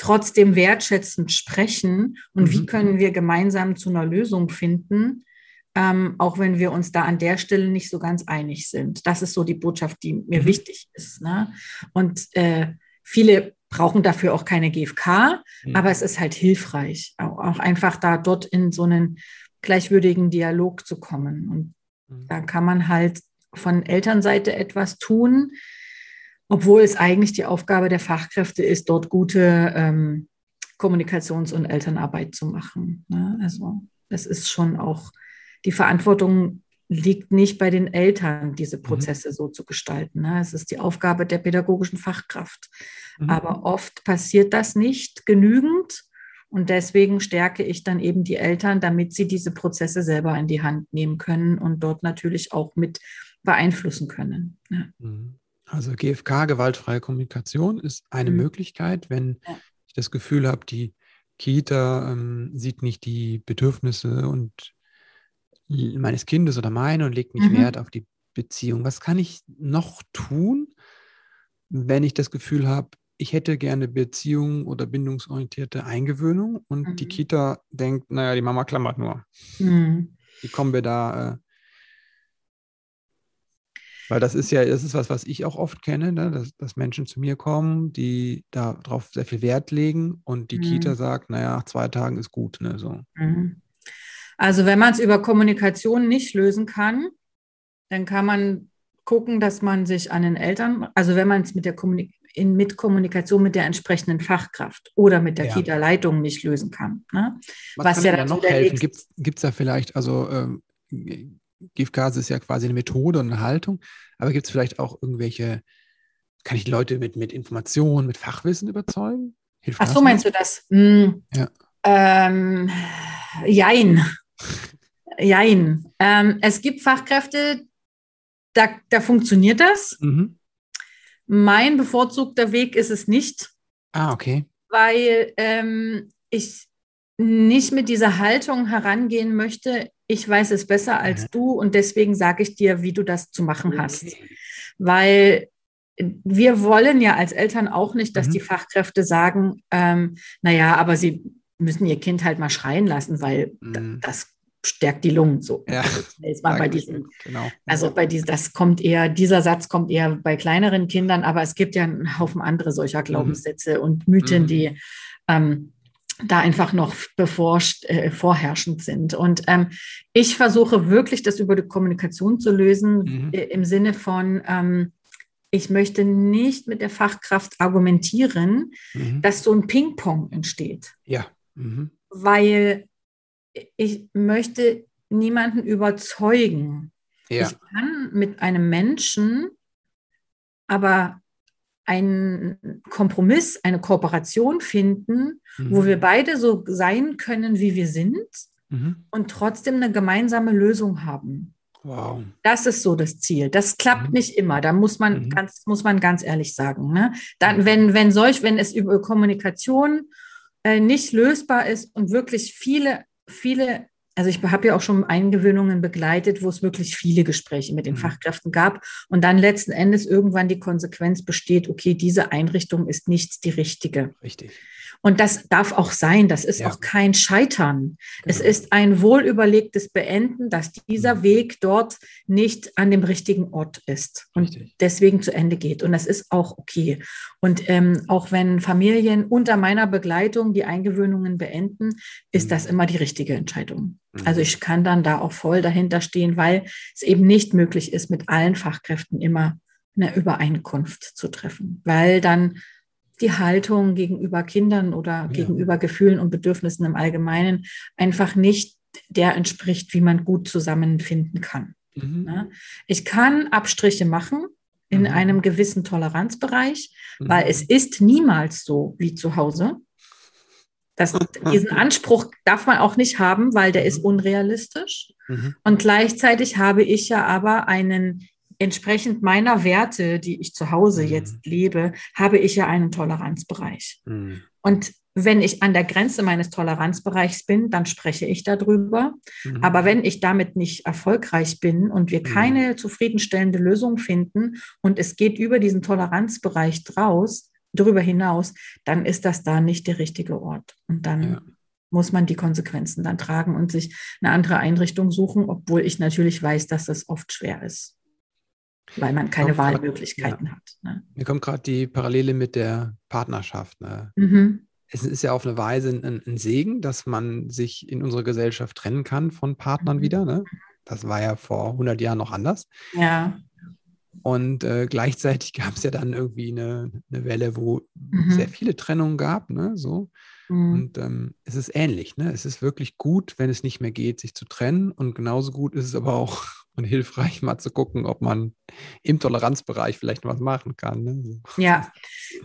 trotzdem wertschätzend sprechen und mhm. wie können wir gemeinsam zu einer Lösung finden, ähm, auch wenn wir uns da an der Stelle nicht so ganz einig sind. Das ist so die Botschaft, die mir mhm. wichtig ist. Ne? Und äh, viele brauchen dafür auch keine GFK, mhm. aber es ist halt hilfreich, auch, auch, einfach da dort in so einen gleichwürdigen Dialog zu kommen. Und mhm. da kann man halt von Elternseite etwas tun, obwohl es eigentlich die Aufgabe der Fachkräfte ist, dort gute ähm, Kommunikations- und Elternarbeit zu machen. Ne? Also es ist schon auch, die Verantwortung liegt nicht bei den Eltern, diese mhm. Prozesse mhm. so zu gestalten. Ne? Es ist die Aufgabe der pädagogischen Fachkraft. Mhm. Aber oft passiert das nicht genügend. Und deswegen stärke ich dann eben die Eltern, damit sie diese Prozesse selber in die Hand nehmen können und dort natürlich auch mit beeinflussen können. Ja. Mhm. Also GFK, gewaltfreie Kommunikation, ist eine mhm. Möglichkeit, wenn ja. ich das Gefühl habe, die Kita ähm, sieht nicht die Bedürfnisse und meines Kindes oder meine und legt nicht mhm. Wert auf die Beziehung. Was kann ich noch tun, wenn ich das Gefühl habe, ich hätte gerne Beziehung oder bindungsorientierte Eingewöhnung und mhm. die Kita denkt, naja, die Mama klammert nur. Mhm. Wie kommen wir da äh, Weil das ist ja, das ist was, was ich auch oft kenne, ne? dass, dass Menschen zu mir kommen, die darauf sehr viel Wert legen und die mhm. Kita sagt, naja, nach zwei Tagen ist gut. Ne? So. Mhm. Also wenn man es über Kommunikation nicht lösen kann, dann kann man gucken, dass man sich an den Eltern, also wenn man es mit der Kommunik in, mit Kommunikation mit der entsprechenden Fachkraft oder mit der ja. Kita-Leitung nicht lösen kann. Ne? Was, Was kann ja dann noch helfen? Gibt es da vielleicht, also ähm, GIFGase ist ja quasi eine Methode und eine Haltung, aber gibt es vielleicht auch irgendwelche, kann ich Leute mit, mit Informationen, mit Fachwissen überzeugen? Hilft Ach so, meinst du das? Hm. Ja. Ähm, jein. jein. Ähm, es gibt Fachkräfte, da, da funktioniert das. Mhm. Mein bevorzugter Weg ist es nicht. Ah, okay. Weil ähm, ich nicht mit dieser Haltung herangehen möchte, ich weiß es besser als ja. du und deswegen sage ich dir, wie du das zu machen okay. hast. Weil wir wollen ja als Eltern auch nicht, dass mhm. die Fachkräfte sagen, ähm, naja, aber sie müssen ihr Kind halt mal schreien lassen, weil mhm. das stärkt die Lungen so. Ja, also, bei diesen, genau. also bei diesen, das kommt eher, dieser Satz kommt eher bei kleineren Kindern, aber es gibt ja einen Haufen andere solcher mhm. Glaubenssätze mhm. und Mythen, mhm. die ähm, da einfach noch beforscht, äh, vorherrschend sind. Und ähm, ich versuche wirklich, das über die Kommunikation zu lösen, mhm. äh, im Sinne von, ähm, ich möchte nicht mit der Fachkraft argumentieren, mhm. dass so ein Ping-Pong entsteht. Ja. Mhm. Weil ich möchte niemanden überzeugen. Ja. Ich kann mit einem Menschen aber einen Kompromiss, eine Kooperation finden, mhm. wo wir beide so sein können, wie wir sind mhm. und trotzdem eine gemeinsame Lösung haben. Wow. Das ist so das Ziel. Das klappt mhm. nicht immer. Da muss man mhm. ganz, muss man ganz ehrlich sagen. Ne? Dann, wenn, wenn solch, wenn es über Kommunikation äh, nicht lösbar ist und wirklich viele viele, also ich habe ja auch schon Eingewöhnungen begleitet, wo es wirklich viele Gespräche mit den mhm. Fachkräften gab und dann letzten Endes irgendwann die Konsequenz besteht, okay, diese Einrichtung ist nicht die richtige. Richtig. Und das darf auch sein, das ist ja. auch kein Scheitern. Genau. Es ist ein wohlüberlegtes Beenden, dass dieser mhm. Weg dort nicht an dem richtigen Ort ist und Richtig. deswegen zu Ende geht. Und das ist auch okay. Und ähm, auch wenn Familien unter meiner Begleitung die Eingewöhnungen beenden, ist mhm. das immer die richtige Entscheidung. Mhm. Also ich kann dann da auch voll dahinter stehen, weil es eben nicht möglich ist, mit allen Fachkräften immer eine Übereinkunft zu treffen, weil dann die Haltung gegenüber Kindern oder ja. gegenüber Gefühlen und Bedürfnissen im Allgemeinen einfach nicht der entspricht, wie man gut zusammenfinden kann. Mhm. Ich kann Abstriche machen in mhm. einem gewissen Toleranzbereich, mhm. weil es ist niemals so wie zu Hause. Das, diesen Anspruch darf man auch nicht haben, weil der ist mhm. unrealistisch. Mhm. Und gleichzeitig habe ich ja aber einen entsprechend meiner Werte, die ich zu Hause mhm. jetzt lebe, habe ich ja einen Toleranzbereich. Mhm. Und wenn ich an der Grenze meines Toleranzbereichs bin, dann spreche ich darüber. Mhm. Aber wenn ich damit nicht erfolgreich bin und wir mhm. keine zufriedenstellende Lösung finden und es geht über diesen Toleranzbereich draus, darüber hinaus, dann ist das da nicht der richtige Ort. Und dann ja. muss man die Konsequenzen dann tragen und sich eine andere Einrichtung suchen, obwohl ich natürlich weiß, dass das oft schwer ist weil man keine Wahlmöglichkeiten ja. hat. Ne? Mir kommt gerade die Parallele mit der Partnerschaft. Ne? Mhm. Es ist ja auf eine Weise ein, ein, Segen, dass man sich in unserer Gesellschaft trennen kann von Partnern mhm. wieder. Ne? Das war ja vor 100 Jahren noch anders. Ja. Und äh, gleichzeitig gab es ja dann irgendwie eine, eine Welle, wo mhm. sehr viele Trennungen gab. Ne? So. Mhm. Und ähm, es ist ähnlich. Ne? Es ist wirklich gut, wenn es nicht mehr geht, sich zu trennen. Und genauso gut ist es aber auch und hilfreich, mal zu gucken, ob man im Toleranzbereich vielleicht was machen kann. Ne? Ja,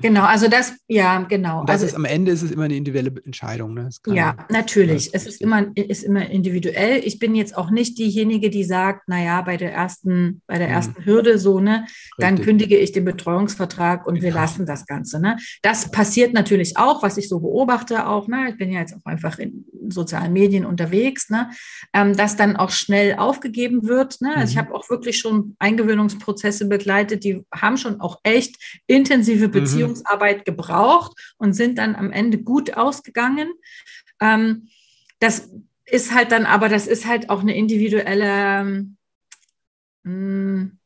genau. Also das, ja, genau. Und das also, ist am Ende ist es immer eine individuelle Entscheidung. Ne? Ja, natürlich. Es ist immer, ist immer individuell. Ich bin jetzt auch nicht diejenige, die sagt, naja, bei der ersten, bei der hm. ersten mhm. Hürde so, ne, dann kündige ich den Betreuungsvertrag und wir genau. lassen das Ganze. Ne? Das passiert natürlich auch, was ich so beobachte auch. Ne? Ich bin ja jetzt auch einfach in sozialen Medien unterwegs, ne? Ähm, dass dann auch schnell aufgegeben wird. Ne? Also ich mhm. habe auch wirklich schon Eingewöhnungsprozesse begleitet, die haben schon auch echt intensive mhm. Beziehungsarbeit mhm. gebraucht und sind dann am Ende gut ausgegangen. Ähm, das ist halt dann, aber das ist halt auch eine individuelle, mh, hm,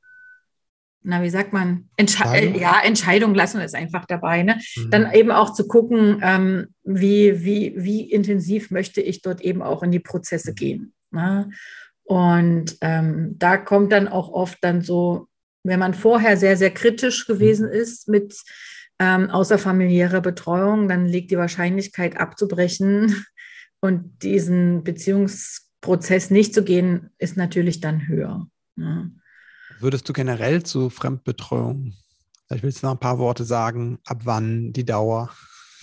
na, wie sagt man, Entsche Entscheidung? ja, Entscheidung lassen wir es einfach dabei. Ne? Mhm. Dann eben auch zu gucken, ähm, wie, wie, wie intensiv möchte ich dort eben auch in die Prozesse gehen. Ne? Und ähm, da kommt dann auch oft dann so, wenn man vorher sehr, sehr kritisch gewesen mhm. ist mit ähm, außerfamiliärer Betreuung, dann liegt die Wahrscheinlichkeit abzubrechen und diesen Beziehungsprozess nicht zu gehen, ist natürlich dann höher. Ne? Würdest du generell zu Fremdbetreuung, vielleicht willst du noch ein paar Worte sagen, ab wann die Dauer?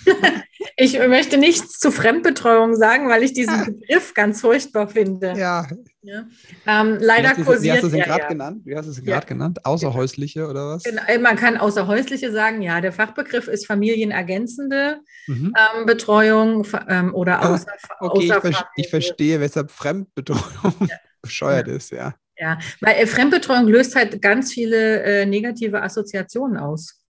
ich möchte nichts zu Fremdbetreuung sagen, weil ich diesen Begriff ganz furchtbar finde. Ja. ja. Ähm, leider wie kursiert Wie hast du es gerade ja. genannt? Wie hast du es gerade ja. genannt? Außerhäusliche oder was? Genau, man kann außerhäusliche sagen, ja. Der Fachbegriff ist familienergänzende mhm. ähm, Betreuung ähm, oder außer, okay, außer ich, ich, verstehe, weshalb Fremdbetreuung bescheuert ist, ja. Ja, weil äh, Fremdbetreuung löst halt ganz viele äh, negative Assoziationen aus.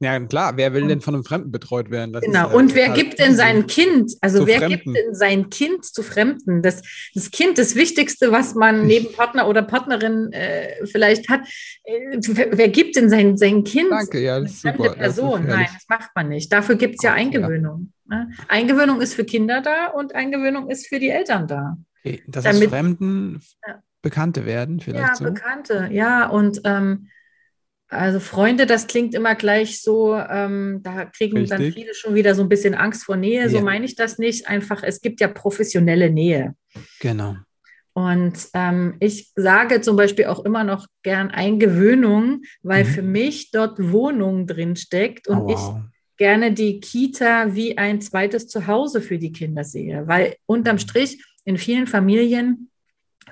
Ja, klar, wer will denn von einem Fremden betreut werden? Das genau, ist, und wer gibt denn sein Kind, also wer Fremden. gibt denn sein Kind zu Fremden? Das, das Kind, das Wichtigste, was man neben Partner oder Partnerin äh, vielleicht hat, äh, wer gibt denn sein, sein Kind? Danke, ja, das ist super. Person? Das ist Nein, das macht man nicht. Dafür gibt es ja Eingewöhnung. Ja. Ne? Eingewöhnung ist für Kinder da und Eingewöhnung ist für die Eltern da. Okay, das Damit, Fremden. Ja Bekannte werden, vielleicht ja, so? Bekannte, ja. Und ähm, also Freunde, das klingt immer gleich so, ähm, da kriegen Richtig. dann viele schon wieder so ein bisschen Angst vor Nähe. So meine ich das nicht. Einfach, es gibt ja professionelle Nähe. Genau. Und ähm, ich sage zum Beispiel auch immer noch gern Eingewöhnung, weil mhm. für mich dort Wohnung drin steckt und oh, wow. ich gerne die Kita wie ein zweites Zuhause für die Kinder sehe. Weil unterm Strich in vielen Familien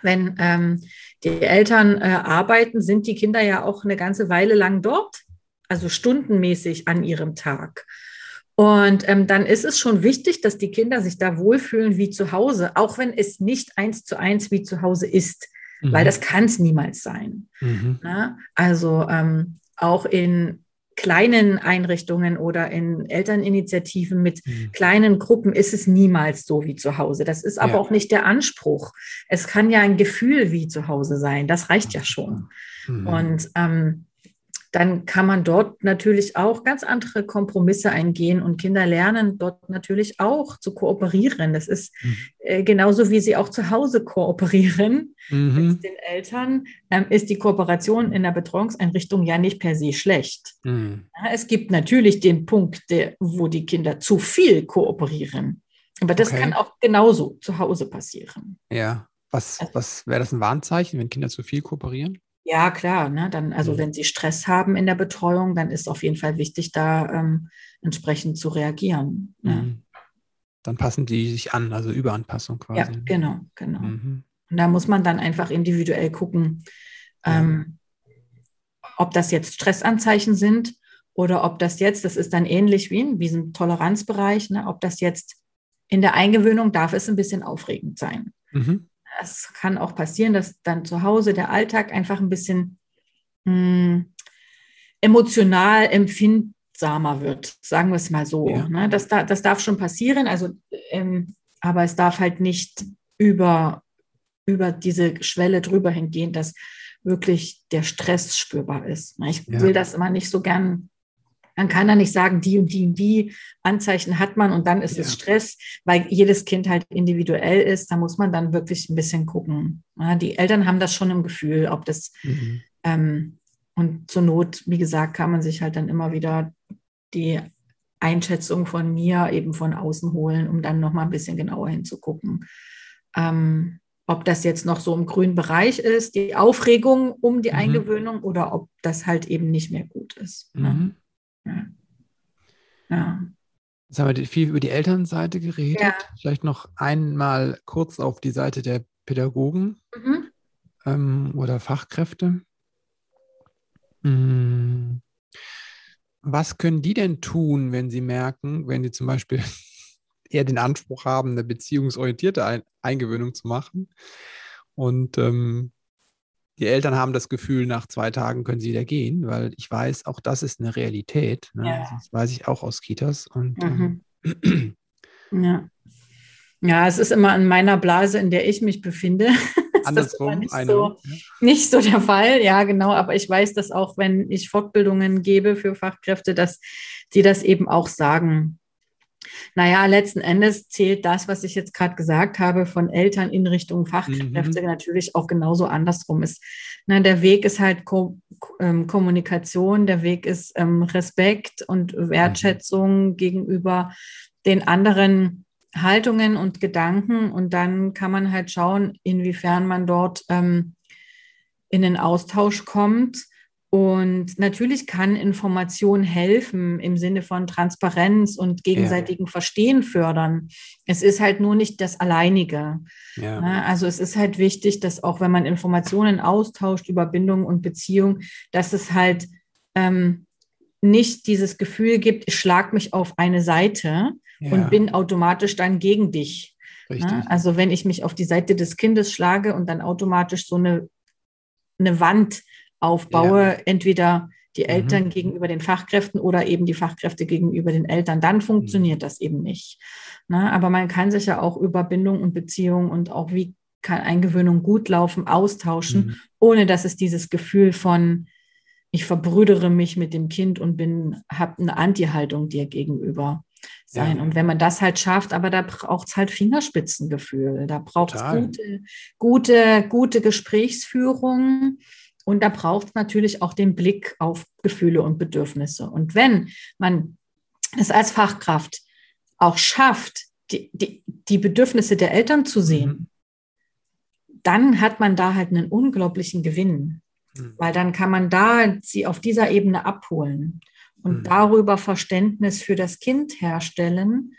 wenn ähm, die Eltern äh, arbeiten, sind die Kinder ja auch eine ganze Weile lang dort, also stundenmäßig an ihrem Tag. Und ähm, dann ist es schon wichtig, dass die Kinder sich da wohlfühlen wie zu Hause, auch wenn es nicht eins zu eins wie zu Hause ist, mhm. weil das kann es niemals sein. Mhm. Also ähm, auch in kleinen Einrichtungen oder in Elterninitiativen mit mhm. kleinen Gruppen ist es niemals so wie zu Hause. Das ist aber ja. auch nicht der Anspruch. Es kann ja ein Gefühl wie zu Hause sein. Das reicht ja schon. Mhm. Und ähm, dann kann man dort natürlich auch ganz andere Kompromisse eingehen und Kinder lernen dort natürlich auch zu kooperieren. Das ist mhm. äh, genauso, wie sie auch zu Hause kooperieren mhm. mit den Eltern, ähm, ist die Kooperation in der Betreuungseinrichtung ja nicht per se schlecht. Mhm. Ja, es gibt natürlich den Punkt, der, wo die Kinder zu viel kooperieren. Aber das okay. kann auch genauso zu Hause passieren. Ja. Was, also was wäre das ein Warnzeichen, wenn Kinder zu viel kooperieren? Ja, klar. Ne? Dann, also mhm. wenn Sie Stress haben in der Betreuung, dann ist auf jeden Fall wichtig, da ähm, entsprechend zu reagieren. Ne? Mhm. Dann passen die sich an, also Überanpassung quasi. Ja, genau, genau. Mhm. Und da muss man dann einfach individuell gucken, ähm, ob das jetzt Stressanzeichen sind oder ob das jetzt, das ist dann ähnlich wie in diesem Toleranzbereich, ne? ob das jetzt in der Eingewöhnung darf es ein bisschen aufregend sein. Mhm es kann auch passieren, dass dann zu Hause der Alltag einfach ein bisschen mh, hm, emotional empfindsamer wird, sagen wir es mal so. Ja. Ne? Das, das darf schon passieren, also, ähm, aber es darf halt nicht über, über diese Schwelle drüber hingehen, dass wirklich der Stress spürbar ist. Ne? Ich ja. will das immer nicht so gern man kann da nicht sagen, die und die und die Anzeichen hat man und dann ist ja. es Stress, weil jedes Kind halt individuell ist. Da muss man dann wirklich ein bisschen gucken. Ja, die Eltern haben das schon im Gefühl, ob das mhm. ähm, und zur Not, wie gesagt, kann man sich halt dann immer wieder die Einschätzung von mir eben von außen holen, um dann noch mal ein bisschen genauer hinzugucken. Ähm, ob das jetzt noch so im grünen Bereich ist, die Aufregung um die mhm. Eingewöhnung oder ob das halt eben nicht mehr gut ist. Ne? Mhm. Ja. ja. Jetzt haben wir viel über die Elternseite geredet. Ja. Vielleicht noch einmal kurz auf die Seite der Pädagogen mhm. ähm, oder Fachkräfte. Hm. Was können die denn tun, wenn sie merken, wenn sie zum Beispiel eher den Anspruch haben, eine beziehungsorientierte Eingewöhnung zu machen und ähm, die Eltern haben das Gefühl, nach zwei Tagen können sie wieder gehen, weil ich weiß, auch das ist eine Realität. Ne? Ja. Das weiß ich auch aus Kitas. Und, mhm. ähm, ja. ja, es ist immer in meiner Blase, in der ich mich befinde. ist nicht so, nicht so der Fall. Ja, genau. Aber ich weiß, dass auch, wenn ich Fortbildungen gebe für Fachkräfte, dass die das eben auch sagen. Naja, letzten Endes zählt das, was ich jetzt gerade gesagt habe, von Eltern in Richtung Fachkräfte mhm. natürlich auch genauso andersrum ist. Na, der Weg ist halt Ko ähm, Kommunikation, der Weg ist ähm, Respekt und Wertschätzung mhm. gegenüber den anderen Haltungen und Gedanken. Und dann kann man halt schauen, inwiefern man dort ähm, in den Austausch kommt und natürlich kann Information helfen im Sinne von Transparenz und gegenseitigen ja. Verstehen fördern. Es ist halt nur nicht das Alleinige. Ja. Ne? Also es ist halt wichtig, dass auch wenn man Informationen austauscht über Bindung und Beziehung, dass es halt ähm, nicht dieses Gefühl gibt, ich schlag mich auf eine Seite ja. und bin automatisch dann gegen dich. Ne? Richtig. Also wenn ich mich auf die Seite des Kindes schlage und dann automatisch so eine, eine Wand aufbaue, ja. entweder die Eltern mhm. gegenüber den Fachkräften oder eben die Fachkräfte gegenüber den Eltern, dann funktioniert mhm. das eben nicht. Na, ne? aber man kann sich ja auch über Bindung und Beziehung und auch wie kann Eingewöhnung gut laufen, austauschen, mhm. ohne dass es dieses Gefühl von ich verbrüdere mich mit dem Kind und bin, habe eine Anti-Haltung dir gegenüber sein. Ja. Und wenn man das halt schafft, aber da braucht es halt Fingerspitzengefühl, da braucht es gute, gute, gute Gesprächsführung und da braucht es natürlich auch den Blick auf Gefühle und Bedürfnisse. Und wenn man es als Fachkraft auch schafft, die, die, die Bedürfnisse der Eltern zu sehen, mhm. dann hat man da halt einen unglaublichen Gewinn. Mhm. Weil dann kann man da sie auf dieser Ebene abholen und mhm. darüber Verständnis für das Kind herstellen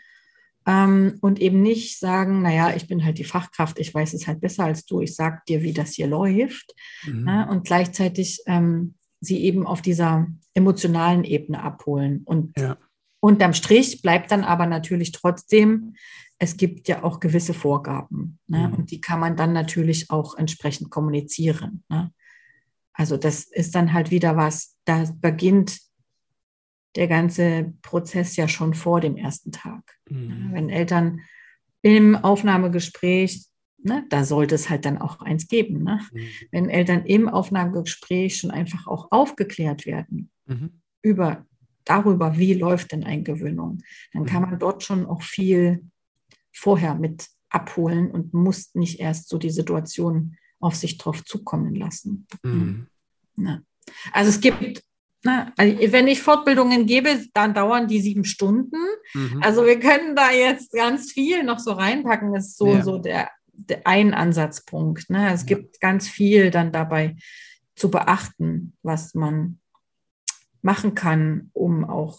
ähm, und eben nicht sagen, naja, ich bin halt die Fachkraft, ich weiß es halt besser als du, ich sag dir, wie das hier läuft. Mhm. Ne? Und gleichzeitig ähm, sie eben auf dieser emotionalen Ebene abholen. Und ja. unterm Strich bleibt dann aber natürlich trotzdem, es gibt ja auch gewisse Vorgaben. Ne? Mhm. Und die kann man dann natürlich auch entsprechend kommunizieren. Ne? Also das ist dann halt wieder was, da beginnt der ganze Prozess ja schon vor dem ersten Tag. Mhm. Wenn Eltern im Aufnahmegespräch, ne, da sollte es halt dann auch eins geben, ne? Mhm. wenn Eltern im Aufnahmegespräch schon einfach auch aufgeklärt werden mhm. über darüber, wie läuft denn Eingewöhnung, dann kann mhm. man dort schon auch viel vorher mit abholen und muss nicht erst so die Situation auf sich drauf zukommen lassen. Mhm. Also es gibt na, also wenn ich Fortbildungen gebe, dann dauern die sieben Stunden. Mhm. Also wir können da jetzt ganz viel noch so reinpacken. Das ist so, ja. so der, der ein Ansatzpunkt. Ne? Es ja. gibt ganz viel dann dabei zu beachten, was man machen kann, um auch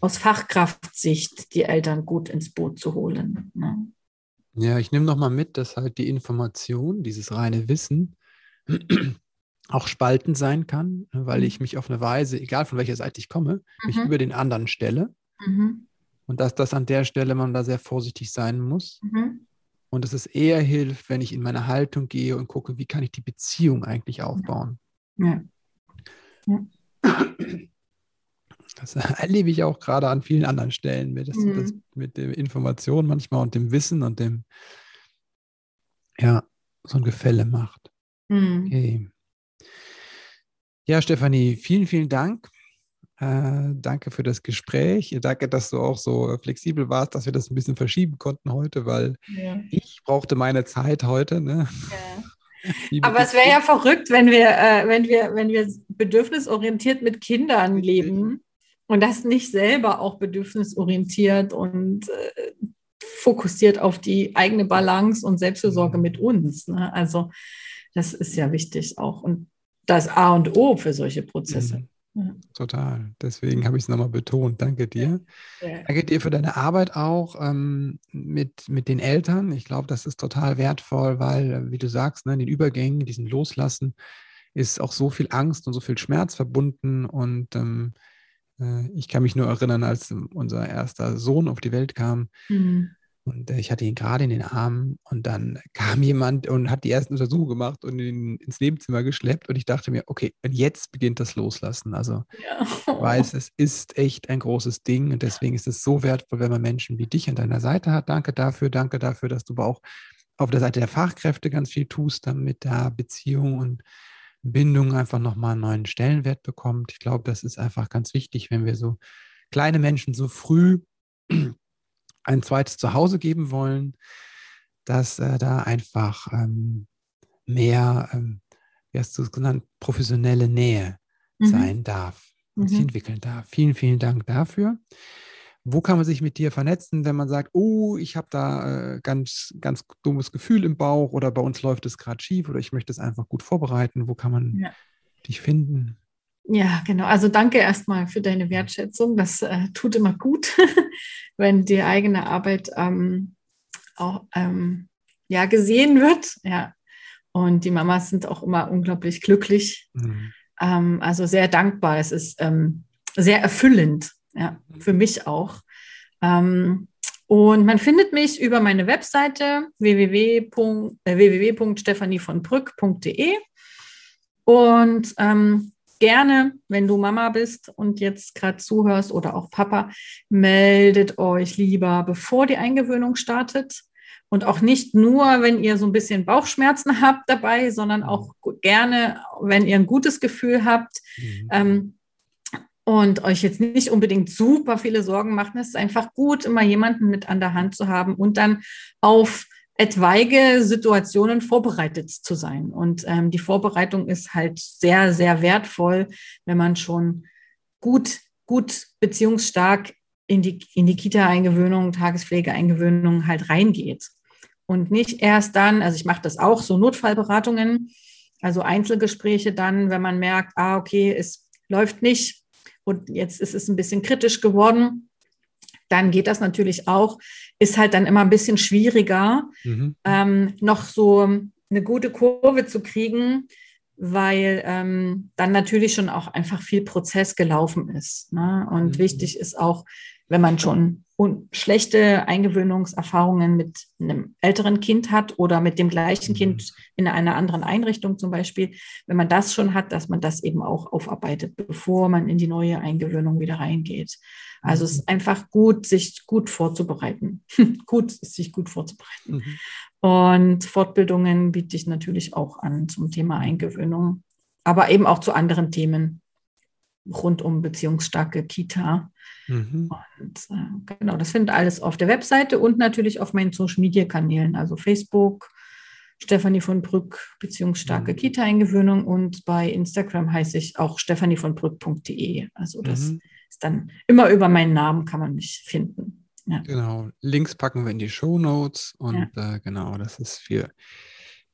aus Fachkraftsicht die Eltern gut ins Boot zu holen. Ne? Ja, ich nehme nochmal mit, dass halt die Information, dieses reine Wissen, auch spalten sein kann, weil mhm. ich mich auf eine Weise, egal von welcher Seite ich komme, mhm. mich über den anderen stelle. Mhm. Und dass das an der Stelle man da sehr vorsichtig sein muss. Mhm. Und dass es eher hilft, wenn ich in meine Haltung gehe und gucke, wie kann ich die Beziehung eigentlich aufbauen. Ja. Ja. Das erlebe ich auch gerade an vielen anderen Stellen, mit, das, das, mhm. mit der Information manchmal und dem Wissen und dem, ja, so ein Gefälle macht. Mhm. Okay. Ja, Stefanie, vielen, vielen Dank. Äh, danke für das Gespräch. Danke, dass du auch so flexibel warst, dass wir das ein bisschen verschieben konnten heute, weil ja. ich brauchte meine Zeit heute. Ne? Ja. Aber es wäre ja verrückt, wenn wir, äh, wenn wir, wenn wir bedürfnisorientiert mit Kindern leben und das nicht selber auch bedürfnisorientiert und äh, fokussiert auf die eigene Balance und Selbstversorge mit uns. Ne? Also das ist ja wichtig auch. Und das A und O für solche Prozesse. Mhm. Ja. Total. Deswegen habe ich es nochmal betont. Danke dir. Ja. Danke dir für deine Arbeit auch ähm, mit, mit den Eltern. Ich glaube, das ist total wertvoll, weil, wie du sagst, ne, in den Übergängen, diesen Loslassen, ist auch so viel Angst und so viel Schmerz verbunden. Und ähm, äh, ich kann mich nur erinnern, als unser erster Sohn auf die Welt kam, mhm. Und äh, ich hatte ihn gerade in den Armen und dann kam jemand und hat die ersten Untersuchungen gemacht und ihn ins Nebenzimmer geschleppt. Und ich dachte mir, okay, und jetzt beginnt das Loslassen. Also ja. ich weiß, es ist echt ein großes Ding und deswegen ist es so wertvoll, wenn man Menschen wie dich an deiner Seite hat. Danke dafür, danke dafür, dass du aber auch auf der Seite der Fachkräfte ganz viel tust, damit da Beziehung und Bindung einfach nochmal einen neuen Stellenwert bekommt. Ich glaube, das ist einfach ganz wichtig, wenn wir so kleine Menschen so früh ein zweites Zuhause geben wollen, dass äh, da einfach ähm, mehr, ähm, wie hast du es genannt, professionelle Nähe mhm. sein darf und mhm. sich entwickeln darf. Vielen, vielen Dank dafür. Wo kann man sich mit dir vernetzen, wenn man sagt, oh, ich habe da äh, ganz, ganz dummes Gefühl im Bauch oder bei uns läuft es gerade schief oder ich möchte es einfach gut vorbereiten? Wo kann man ja. dich finden? Ja, genau. Also danke erstmal für deine Wertschätzung. Das äh, tut immer gut, wenn die eigene Arbeit ähm, auch ähm, ja, gesehen wird. Ja. Und die Mamas sind auch immer unglaublich glücklich. Mhm. Ähm, also sehr dankbar. Es ist ähm, sehr erfüllend, ja, für mich auch. Ähm, und man findet mich über meine Webseite www.stephanievonbrück.de. Äh, und ähm, gerne, wenn du Mama bist und jetzt gerade zuhörst oder auch Papa, meldet euch lieber, bevor die Eingewöhnung startet. Und auch nicht nur, wenn ihr so ein bisschen Bauchschmerzen habt dabei, sondern mhm. auch gerne, wenn ihr ein gutes Gefühl habt. Mhm. Ähm, und euch jetzt nicht unbedingt super viele Sorgen macht. Es ist einfach gut, immer jemanden mit an der Hand zu haben und dann auf etwaige Situationen vorbereitet zu sein. Und ähm, die Vorbereitung ist halt sehr, sehr wertvoll, wenn man schon gut, gut beziehungsstark in die, in die Kita-Eingewöhnung, Tagespflege-Eingewöhnung halt reingeht. Und nicht erst dann, also ich mache das auch, so Notfallberatungen, also Einzelgespräche dann, wenn man merkt, ah, okay, es läuft nicht und jetzt ist es ein bisschen kritisch geworden, dann geht das natürlich auch, ist halt dann immer ein bisschen schwieriger, mhm. ähm, noch so eine gute Kurve zu kriegen, weil ähm, dann natürlich schon auch einfach viel Prozess gelaufen ist. Ne? Und mhm. wichtig ist auch, wenn man schon schlechte Eingewöhnungserfahrungen mit einem älteren Kind hat oder mit dem gleichen mhm. Kind in einer anderen Einrichtung zum Beispiel, wenn man das schon hat, dass man das eben auch aufarbeitet, bevor man in die neue Eingewöhnung wieder reingeht. Also es ist einfach gut, sich gut vorzubereiten. gut ist sich gut vorzubereiten. Mhm. Und Fortbildungen biete ich natürlich auch an zum Thema Eingewöhnung, aber eben auch zu anderen Themen rund um beziehungsstarke Kita. Mhm. Und äh, genau, das findet alles auf der Webseite und natürlich auf meinen Social Media Kanälen, also Facebook, Stefanie von Brück, beziehungsstarke mhm. Kita-Eingewöhnung und bei Instagram heiße ich auch stephaniefonbrück.de. Also das mhm. Ist dann immer über meinen Namen kann man mich finden. Ja. Genau, Links packen wir in die Show Notes und ja. äh, genau, das ist für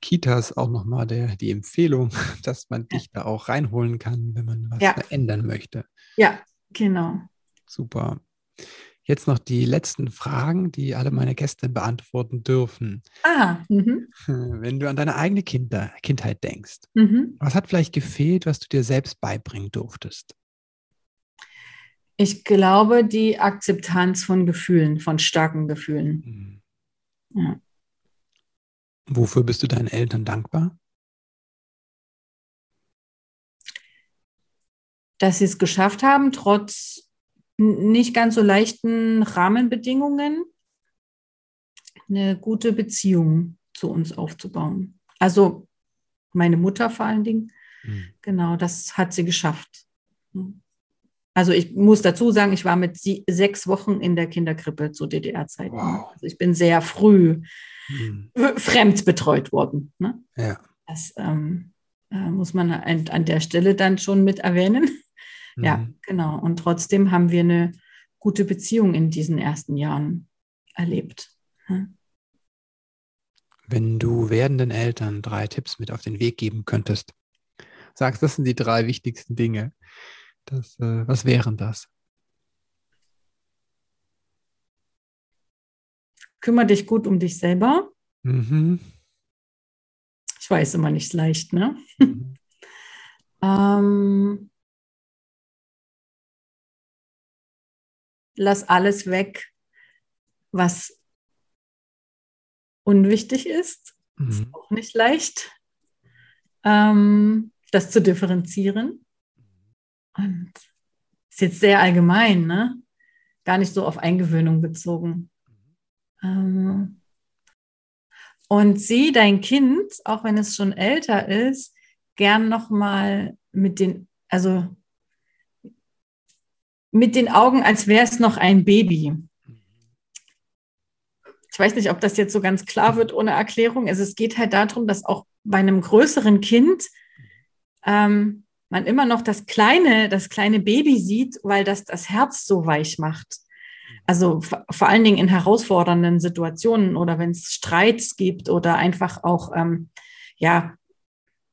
Kitas auch nochmal der, die Empfehlung, dass man dich da auch reinholen kann, wenn man was verändern möchte. Ja, genau. Super. Jetzt noch die letzten Fragen, die alle meine Gäste beantworten dürfen. Ah, mhm. Wenn du an deine eigene Kinder, Kindheit denkst, mhm. was hat vielleicht gefehlt, was du dir selbst beibringen durftest? Ich glaube, die Akzeptanz von Gefühlen, von starken Gefühlen. Mhm. Ja. Wofür bist du deinen Eltern dankbar? Dass sie es geschafft haben, trotz nicht ganz so leichten Rahmenbedingungen, eine gute Beziehung zu uns aufzubauen. Also meine Mutter vor allen Dingen, mhm. genau, das hat sie geschafft. Also ich muss dazu sagen, ich war mit sie, sechs Wochen in der Kinderkrippe zu DDR-Zeiten. Wow. Also ich bin sehr früh hm. fremd betreut worden. Ne? Ja. Das ähm, äh, muss man an, an, der Stelle dann schon mit erwähnen. Mhm. Ja, genau. Und trotzdem haben wir eine gute Beziehung in diesen ersten Jahren erlebt. Hm? Wenn du werdenden Eltern drei Tipps mit auf den Weg geben könntest, sagst, das sind die drei wichtigsten Dinge. Das, äh, was wären das? kümmere dich gut um dich selber. Mhm. Ich weiß immer nicht leicht, ne? Mhm. ähm, lass alles weg, was unwichtig ist. Mhm. Ist auch nicht leicht, ähm, das zu differenzieren. Und ist jetzt sehr allgemein, ne? Gar nicht so auf Eingewöhnung bezogen. Ähm, und sieh dein Kind, auch wenn es schon älter ist, gern nochmal mit den, also mit den Augen, als wäre es noch ein Baby. Ich weiß nicht, ob das jetzt so ganz klar wird ohne Erklärung. Also es geht halt darum, dass auch bei einem größeren Kind ähm, man immer noch das kleine, das kleine Baby sieht, weil das das Herz so weich macht. Also vor allen Dingen in herausfordernden Situationen oder wenn es Streits gibt oder einfach auch ähm, ja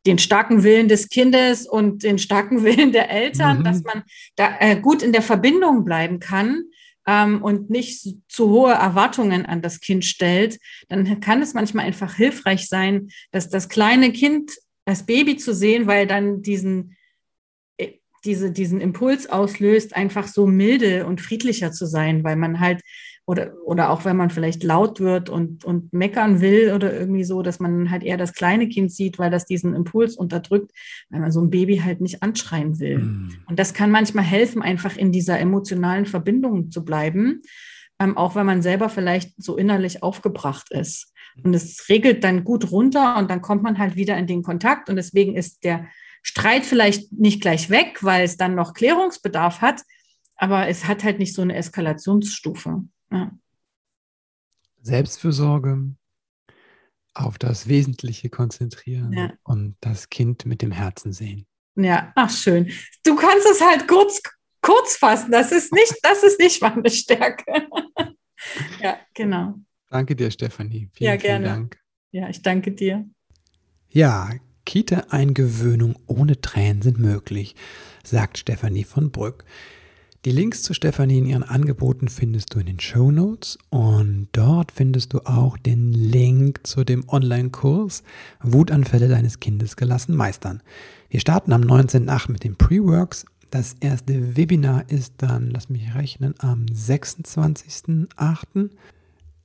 den starken Willen des Kindes und den starken Willen der Eltern, mhm. dass man da äh, gut in der Verbindung bleiben kann ähm, und nicht zu hohe Erwartungen an das Kind stellt, dann kann es manchmal einfach hilfreich sein, dass das kleine Kind, das Baby zu sehen, weil dann diesen diese, diesen Impuls auslöst, einfach so milde und friedlicher zu sein, weil man halt, oder, oder auch wenn man vielleicht laut wird und, und meckern will oder irgendwie so, dass man halt eher das kleine Kind sieht, weil das diesen Impuls unterdrückt, weil man so ein Baby halt nicht anschreien will. Mhm. Und das kann manchmal helfen, einfach in dieser emotionalen Verbindung zu bleiben, ähm, auch wenn man selber vielleicht so innerlich aufgebracht ist. Und es regelt dann gut runter und dann kommt man halt wieder in den Kontakt. Und deswegen ist der Streit vielleicht nicht gleich weg, weil es dann noch Klärungsbedarf hat, aber es hat halt nicht so eine Eskalationsstufe. Ja. Selbstfürsorge, auf das Wesentliche konzentrieren ja. und das Kind mit dem Herzen sehen. Ja, ach schön. Du kannst es halt kurz, kurz fassen. Das ist nicht, das ist nicht meine Stärke. ja, genau. Danke dir, Stefanie. Vielen, ja, gerne. Vielen Dank. Ja, ich danke dir. Ja, Kita-Eingewöhnung ohne Tränen sind möglich, sagt Stefanie von Brück. Die Links zu Stefanie in ihren Angeboten findest du in den Show Notes und dort findest du auch den Link zu dem Online-Kurs Wutanfälle deines Kindes gelassen meistern. Wir starten am 19.08. mit den Pre-Works. Das erste Webinar ist dann, lass mich rechnen, am 26.08.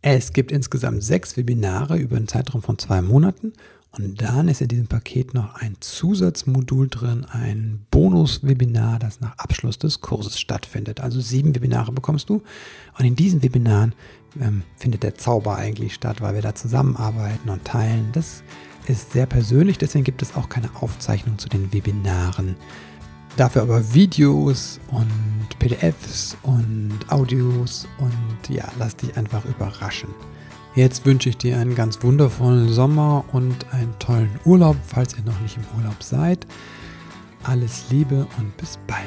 Es gibt insgesamt sechs Webinare über einen Zeitraum von zwei Monaten und dann ist in diesem Paket noch ein Zusatzmodul drin, ein Bonus-Webinar, das nach Abschluss des Kurses stattfindet. Also sieben Webinare bekommst du. Und in diesen Webinaren ähm, findet der Zauber eigentlich statt, weil wir da zusammenarbeiten und teilen. Das ist sehr persönlich, deswegen gibt es auch keine Aufzeichnung zu den Webinaren. Dafür aber Videos und PDFs und Audios und ja, lass dich einfach überraschen. Jetzt wünsche ich dir einen ganz wundervollen Sommer und einen tollen Urlaub, falls ihr noch nicht im Urlaub seid. Alles Liebe und bis bald.